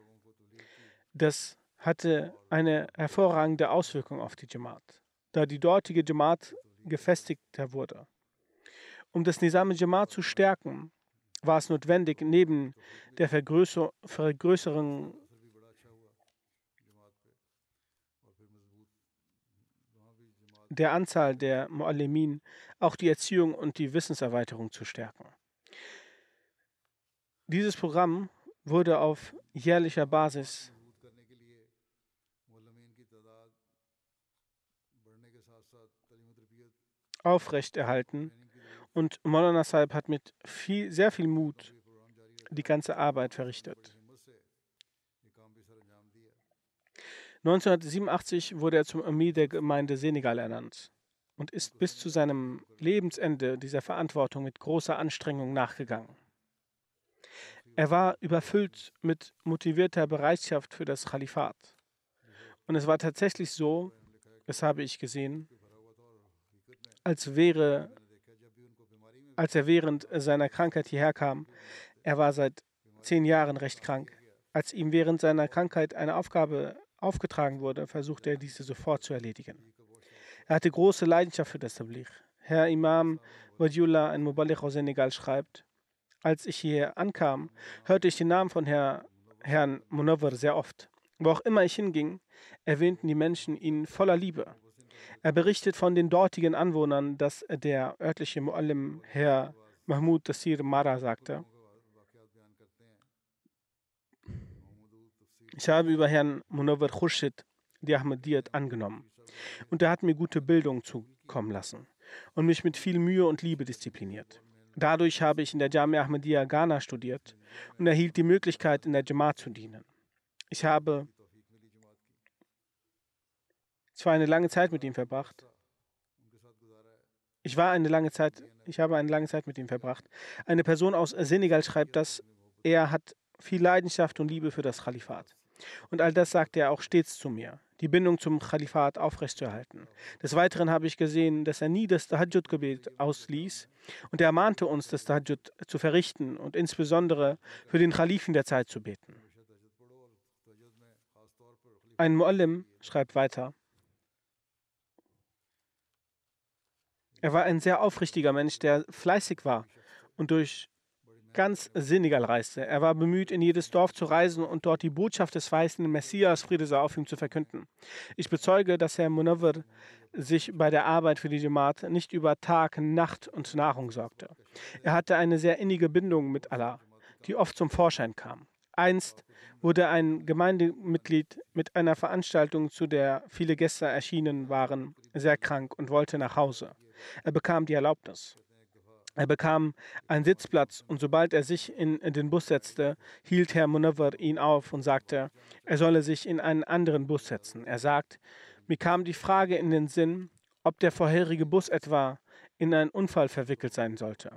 Das hatte eine hervorragende Auswirkung auf die Jamaat, da die dortige Jamaat gefestigter wurde. Um das Nizam Jamaat zu stärken, war es notwendig, neben der Vergrößerung der Anzahl der Muallimin auch die Erziehung und die Wissenserweiterung zu stärken. Dieses Programm wurde auf jährlicher Basis aufrechterhalten und Maulana Saib hat mit viel, sehr viel Mut die ganze Arbeit verrichtet. 1987 wurde er zum Emir der Gemeinde Senegal ernannt und ist bis zu seinem Lebensende dieser Verantwortung mit großer Anstrengung nachgegangen. Er war überfüllt mit motivierter Bereitschaft für das Khalifat. Und es war tatsächlich so, das habe ich gesehen, als wäre, als er während seiner Krankheit hierher kam, er war seit zehn Jahren recht krank. Als ihm während seiner Krankheit eine Aufgabe aufgetragen wurde, versuchte er diese sofort zu erledigen. Er hatte große Leidenschaft für das Tabligh. Herr Imam Wadiullah, ein Mubaligh aus Senegal, schreibt, als ich hier ankam, hörte ich den Namen von Herr, Herrn Munawar sehr oft. Wo auch immer ich hinging, erwähnten die Menschen ihn voller Liebe. Er berichtet von den dortigen Anwohnern, dass der örtliche Muallim Herr Mahmoud Tassir Mara sagte, Ich habe über Herrn Munawar Khurshid die Ahmadiyyat angenommen und er hat mir gute Bildung zukommen lassen und mich mit viel Mühe und Liebe diszipliniert. Dadurch habe ich in der Jamia Ahmadiyya Ghana studiert und erhielt die Möglichkeit, in der Jamaat zu dienen. Ich habe zwar eine lange Zeit mit ihm verbracht. Ich war eine lange Zeit, ich habe eine lange Zeit mit ihm verbracht. Eine Person aus Senegal schreibt, dass er hat viel Leidenschaft und Liebe für das Khalifat. Und all das sagte er auch stets zu mir, die Bindung zum Khalifat aufrechtzuerhalten. Des Weiteren habe ich gesehen, dass er nie das Tahajjud-Gebet ausließ und er ermahnte uns, das Tahajjud zu verrichten und insbesondere für den Khalifen der Zeit zu beten. Ein Muallim schreibt weiter, er war ein sehr aufrichtiger Mensch, der fleißig war und durch ganz Senegal reiste. Er war bemüht, in jedes Dorf zu reisen und dort die Botschaft des weißen Messias, Friede sei auf ihm, zu verkünden. Ich bezeuge, dass Herr Munawar sich bei der Arbeit für die Jamaat nicht über Tag, Nacht und Nahrung sorgte. Er hatte eine sehr innige Bindung mit Allah, die oft zum Vorschein kam. Einst wurde ein Gemeindemitglied mit einer Veranstaltung, zu der viele Gäste erschienen waren, sehr krank und wollte nach Hause. Er bekam die Erlaubnis. Er bekam einen Sitzplatz und sobald er sich in den Bus setzte, hielt Herr Munawar ihn auf und sagte, er solle sich in einen anderen Bus setzen. Er sagt, mir kam die Frage in den Sinn, ob der vorherige Bus etwa in einen Unfall verwickelt sein sollte.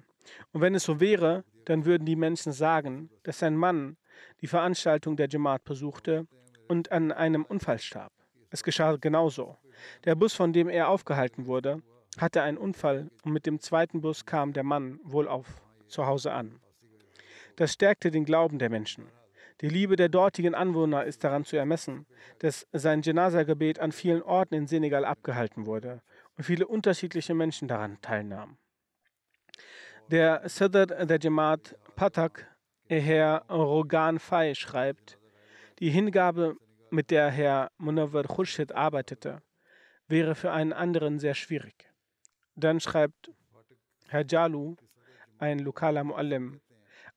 Und wenn es so wäre, dann würden die Menschen sagen, dass ein Mann die Veranstaltung der Jamaat besuchte und an einem Unfall starb. Es geschah genauso. Der Bus, von dem er aufgehalten wurde, hatte einen Unfall und mit dem zweiten Bus kam der Mann wohlauf zu Hause an. Das stärkte den Glauben der Menschen. Die Liebe der dortigen Anwohner ist daran zu ermessen, dass sein Janaza-Gebet an vielen Orten in Senegal abgehalten wurde und viele unterschiedliche Menschen daran teilnahmen. Der Sadr der Jamaat Patak, Herr Rogan Fay, schreibt, die Hingabe, mit der Herr Munawar Khurshid arbeitete, wäre für einen anderen sehr schwierig. Dann schreibt Herr Jalu, ein lokaler Muallim,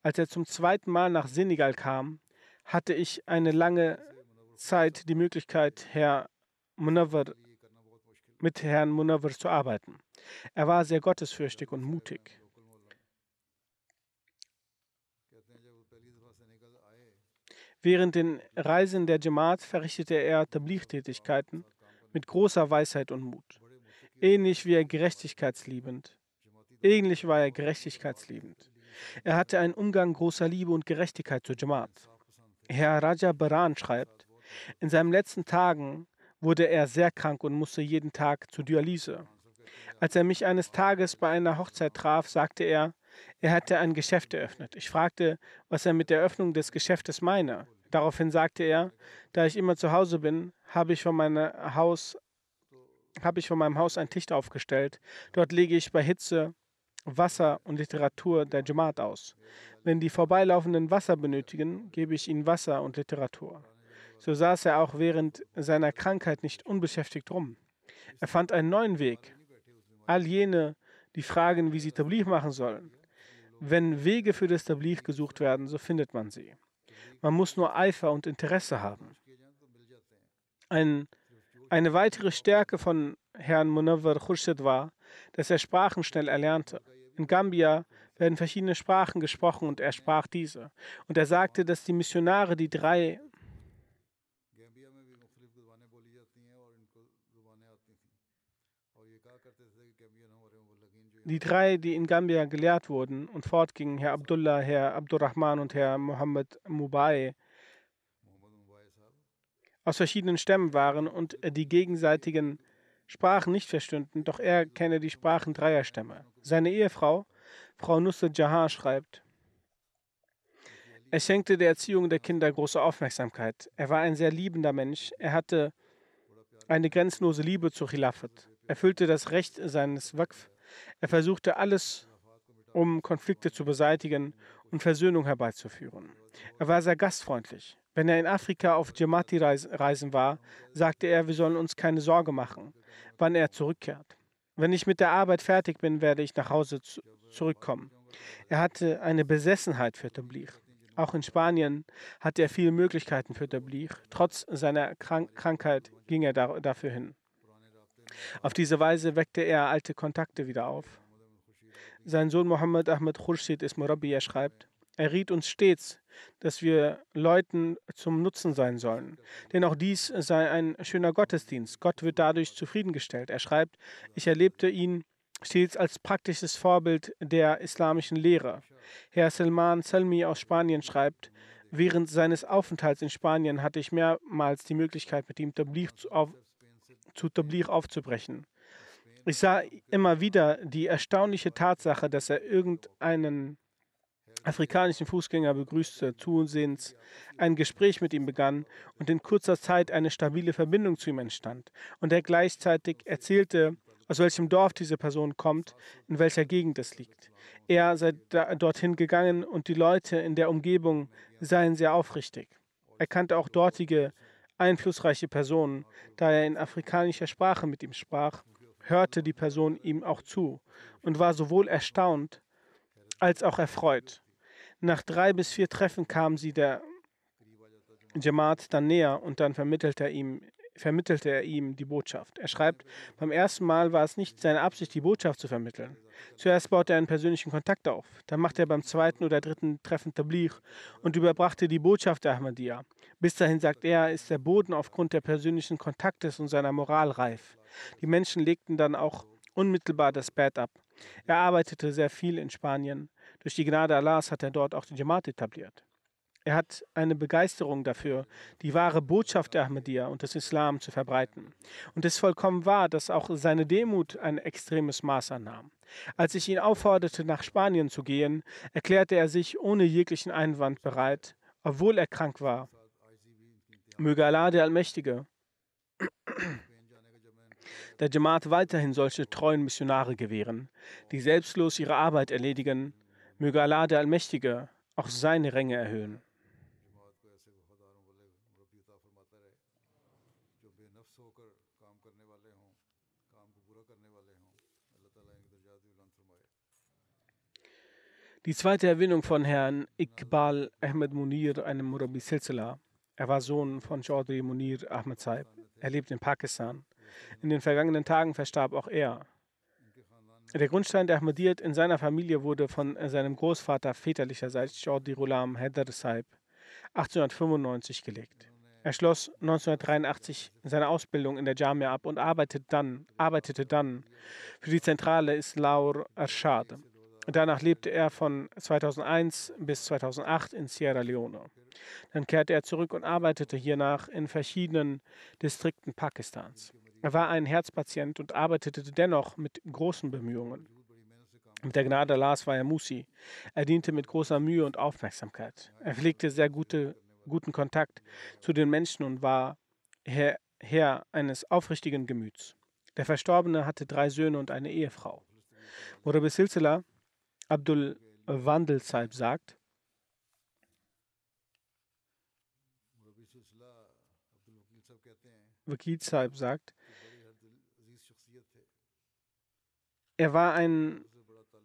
als er zum zweiten Mal nach Senegal kam, hatte ich eine lange Zeit die Möglichkeit, Herr Munawar, mit Herrn Munawar zu arbeiten. Er war sehr gottesfürchtig und mutig. Während den Reisen der Jamaat verrichtete er Tabligh-Tätigkeiten mit großer Weisheit und Mut. Ähnlich wie er gerechtigkeitsliebend. Ähnlich war er gerechtigkeitsliebend. Er hatte einen Umgang großer Liebe und Gerechtigkeit zur Jamaat. Herr Raja Baran schreibt, in seinen letzten Tagen wurde er sehr krank und musste jeden Tag zur Dialyse. Als er mich eines Tages bei einer Hochzeit traf, sagte er, er hätte ein Geschäft eröffnet. Ich fragte, was er mit der Eröffnung des Geschäftes meine. Daraufhin sagte er, da ich immer zu Hause bin, habe ich von meinem Haus habe ich vor meinem Haus einen Tisch aufgestellt. Dort lege ich bei Hitze Wasser und Literatur der Jamaat aus. Wenn die Vorbeilaufenden Wasser benötigen, gebe ich ihnen Wasser und Literatur. So saß er auch während seiner Krankheit nicht unbeschäftigt rum. Er fand einen neuen Weg. All jene, die fragen, wie sie Tabligh machen sollen. Wenn Wege für das Tabligh gesucht werden, so findet man sie. Man muss nur Eifer und Interesse haben. Ein, eine weitere Stärke von Herrn Munawwar Khurshid war, dass er Sprachen schnell erlernte. In Gambia werden verschiedene Sprachen gesprochen und er sprach diese. Und er sagte, dass die Missionare die drei die drei, die in Gambia gelehrt wurden und fortgingen, Herr Abdullah, Herr Abdurrahman und Herr Mohammed Mubai, aus verschiedenen Stämmen waren und die gegenseitigen Sprachen nicht verstünden, doch er kenne die Sprachen dreier Stämme. Seine Ehefrau, Frau Nusrat Jahan, schreibt, er schenkte der Erziehung der Kinder große Aufmerksamkeit. Er war ein sehr liebender Mensch. Er hatte eine grenzenlose Liebe zur Khilafat. Er füllte das Recht seines Waqf. Er versuchte alles, um Konflikte zu beseitigen und Versöhnung herbeizuführen. Er war sehr gastfreundlich. Wenn er in Afrika auf Jemati-Reisen war, sagte er, wir sollen uns keine Sorge machen, wann er zurückkehrt. Wenn ich mit der Arbeit fertig bin, werde ich nach Hause zurückkommen. Er hatte eine Besessenheit für Tabligh. Auch in Spanien hatte er viele Möglichkeiten für Tabligh. Trotz seiner Krank Krankheit ging er da dafür hin. Auf diese Weise weckte er alte Kontakte wieder auf. Sein Sohn Mohammed Ahmed Khurshid ist Murabi, er schreibt, er riet uns stets, dass wir Leuten zum Nutzen sein sollen. Denn auch dies sei ein schöner Gottesdienst. Gott wird dadurch zufriedengestellt. Er schreibt, ich erlebte ihn stets als praktisches Vorbild der islamischen Lehre. Herr Salman Salmi aus Spanien schreibt, während seines Aufenthalts in Spanien hatte ich mehrmals die Möglichkeit, mit ihm Tabligh zu, auf, zu Tabligh aufzubrechen. Ich sah immer wieder die erstaunliche Tatsache, dass er irgendeinen afrikanischen Fußgänger begrüßte, zusehends ein Gespräch mit ihm begann und in kurzer Zeit eine stabile Verbindung zu ihm entstand und er gleichzeitig erzählte, aus welchem Dorf diese Person kommt, in welcher Gegend es liegt. Er sei dorthin gegangen und die Leute in der Umgebung seien sehr aufrichtig. Er kannte auch dortige einflussreiche Personen, da er in afrikanischer Sprache mit ihm sprach, hörte die Person ihm auch zu und war sowohl erstaunt als auch erfreut. Nach drei bis vier Treffen kam sie der Jamaat dann näher und dann vermittelte er ihm vermittelte er ihm die Botschaft. Er schreibt, beim ersten Mal war es nicht seine Absicht, die Botschaft zu vermitteln. Zuerst baute er einen persönlichen Kontakt auf. Dann machte er beim zweiten oder dritten Treffen Tabligh und überbrachte die Botschaft der Ahmadiyya. Bis dahin, sagt er, ist der Boden aufgrund der persönlichen Kontaktes und seiner Moral reif. Die Menschen legten dann auch unmittelbar das Bett ab. Er arbeitete sehr viel in Spanien. Durch die Gnade Allahs hat er dort auch die Jamaat etabliert. Er hat eine Begeisterung dafür, die wahre Botschaft der Ahmadiyya und des Islam zu verbreiten. Und es ist vollkommen wahr, dass auch seine Demut ein extremes Maß annahm. Als ich ihn aufforderte, nach Spanien zu gehen, erklärte er sich ohne jeglichen Einwand bereit, obwohl er krank war. Möge Allah der Allmächtige der Jamaat weiterhin solche treuen Missionare gewähren, die selbstlos ihre Arbeit erledigen. Möge Allah der Allmächtige auch seine Ränge erhöhen. Die zweite Erwähnung von Herrn Iqbal Ahmed Munir, einem Murabi Silsila. Er war Sohn von Chaudhry Munir Ahmed Saib. Er lebt in Pakistan. In den vergangenen Tagen verstarb auch er. Der Grundstein der Ahmadiyyat in seiner Familie wurde von seinem Großvater väterlicherseits Chaudhry Ghulam Haider Saib 1895 gelegt. Er schloss 1983 seine Ausbildung in der Jamia ab und arbeitete dann, arbeitete dann für die Zentrale Islaur Arshad Danach lebte er von 2001 bis 2008 in Sierra Leone. Dann kehrte er zurück und arbeitete hiernach in verschiedenen Distrikten Pakistans. Er war ein Herzpatient und arbeitete dennoch mit großen Bemühungen. Mit der Gnade Allahs war er Musi. Er diente mit großer Mühe und Aufmerksamkeit. Er pflegte sehr gute, guten Kontakt zu den Menschen und war Herr, Herr eines aufrichtigen Gemüts. Der Verstorbene hatte drei Söhne und eine Ehefrau. Murabi Silsila Abdul Wandelsaib sagt, Wakil Saib sagt, Er war ein,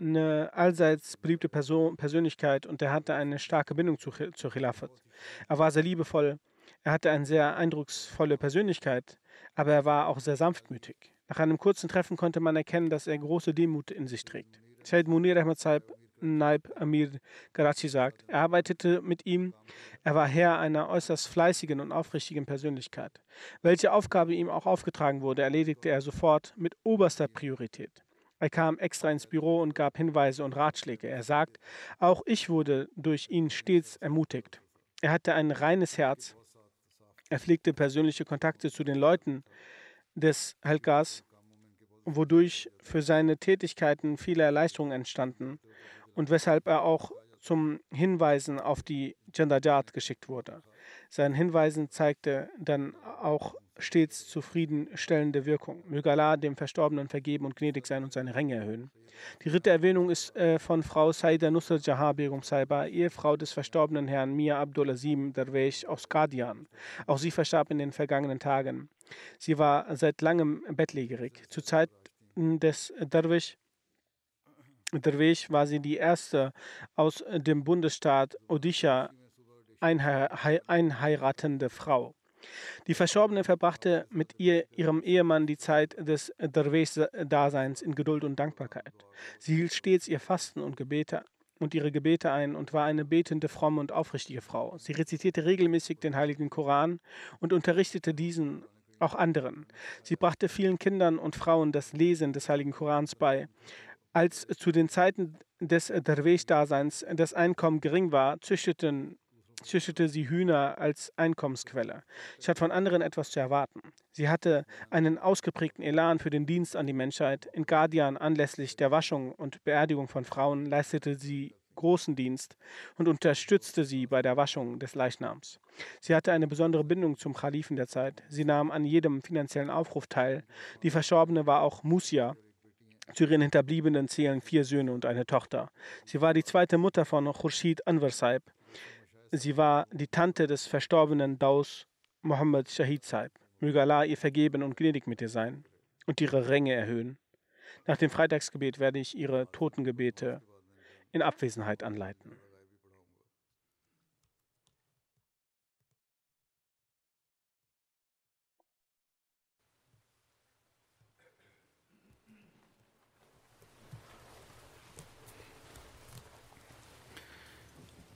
eine allseits beliebte Person, Persönlichkeit und er hatte eine starke Bindung zu, zur Khilafat. Er war sehr liebevoll, er hatte eine sehr eindrucksvolle Persönlichkeit, aber er war auch sehr sanftmütig. Nach einem kurzen Treffen konnte man erkennen, dass er große Demut in sich trägt. Said Munir Ahmad Saib Naib Amir Karachi sagt, er arbeitete mit ihm, er war Herr einer äußerst fleißigen und aufrichtigen Persönlichkeit. Welche Aufgabe ihm auch aufgetragen wurde, erledigte er sofort mit oberster Priorität. Er kam extra ins Büro und gab Hinweise und Ratschläge. Er sagt, auch ich wurde durch ihn stets ermutigt. Er hatte ein reines Herz. Er pflegte persönliche Kontakte zu den Leuten des Helgas, wodurch für seine Tätigkeiten viele Erleichterungen entstanden und weshalb er auch zum Hinweisen auf die Jandajat geschickt wurde. Sein Hinweisen zeigte dann auch stets zufriedenstellende Wirkung. Möge Allah dem Verstorbenen vergeben und gnädig sein und seine Ränge erhöhen. Die dritte Erwähnung ist äh, von Frau Saida Nusrat Jahar Begum Saiba, Ehefrau des verstorbenen Herrn Mia Abdul Azim Darwesh aus Qadian. Auch sie verstarb in den vergangenen Tagen. Sie war seit langem bettlägerig. Zur Zeit des Darwesh Derwesch war sie die erste aus dem Bundesstaat Odisha einheiratende Frau. Die Verstorbene verbrachte mit ihr, ihrem Ehemann die Zeit des Derwesch-Daseins in Geduld und Dankbarkeit. Sie hielt stets ihr Fasten und Gebete und ihre Gebete ein und war eine betende, fromme und aufrichtige Frau. Sie rezitierte regelmäßig den heiligen Koran und unterrichtete diesen auch anderen. Sie brachte vielen Kindern und Frauen das Lesen des heiligen Korans bei. Als zu den Zeiten des Derwesch-Daseins das Einkommen gering war, züchteten, züchtete sie Hühner als Einkommensquelle, statt von anderen etwas zu erwarten. Sie hatte einen ausgeprägten Elan für den Dienst an die Menschheit. In Guardian anlässlich der Waschung und Beerdigung von Frauen leistete sie großen Dienst und unterstützte sie bei der Waschung des Leichnams. Sie hatte eine besondere Bindung zum Khalifen der Zeit. Sie nahm an jedem finanziellen Aufruf teil. Die Verstorbene war auch Musia, zu ihren Hinterbliebenen zählen vier Söhne und eine Tochter. Sie war die zweite Mutter von Khurshid Anwar Saib. Sie war die Tante des verstorbenen Daus Mohammed Shahid Saib. Möge Allah ihr vergeben und gnädig mit ihr sein und ihre Ränge erhöhen. Nach dem Freitagsgebet werde ich ihre Totengebete in Abwesenheit anleiten.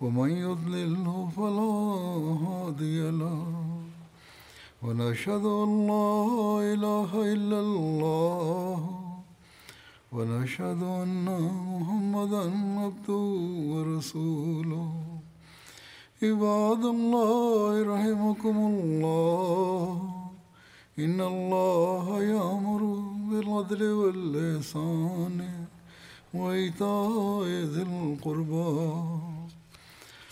ومن يضلله فلا هادي له. ونشهد أن لا إله إلا الله. ونشهد أن محمدا عبده ورسوله. عباد الله رحمكم الله. إن الله يأمر بالعدل واللسان وإيتاء ذي القربى.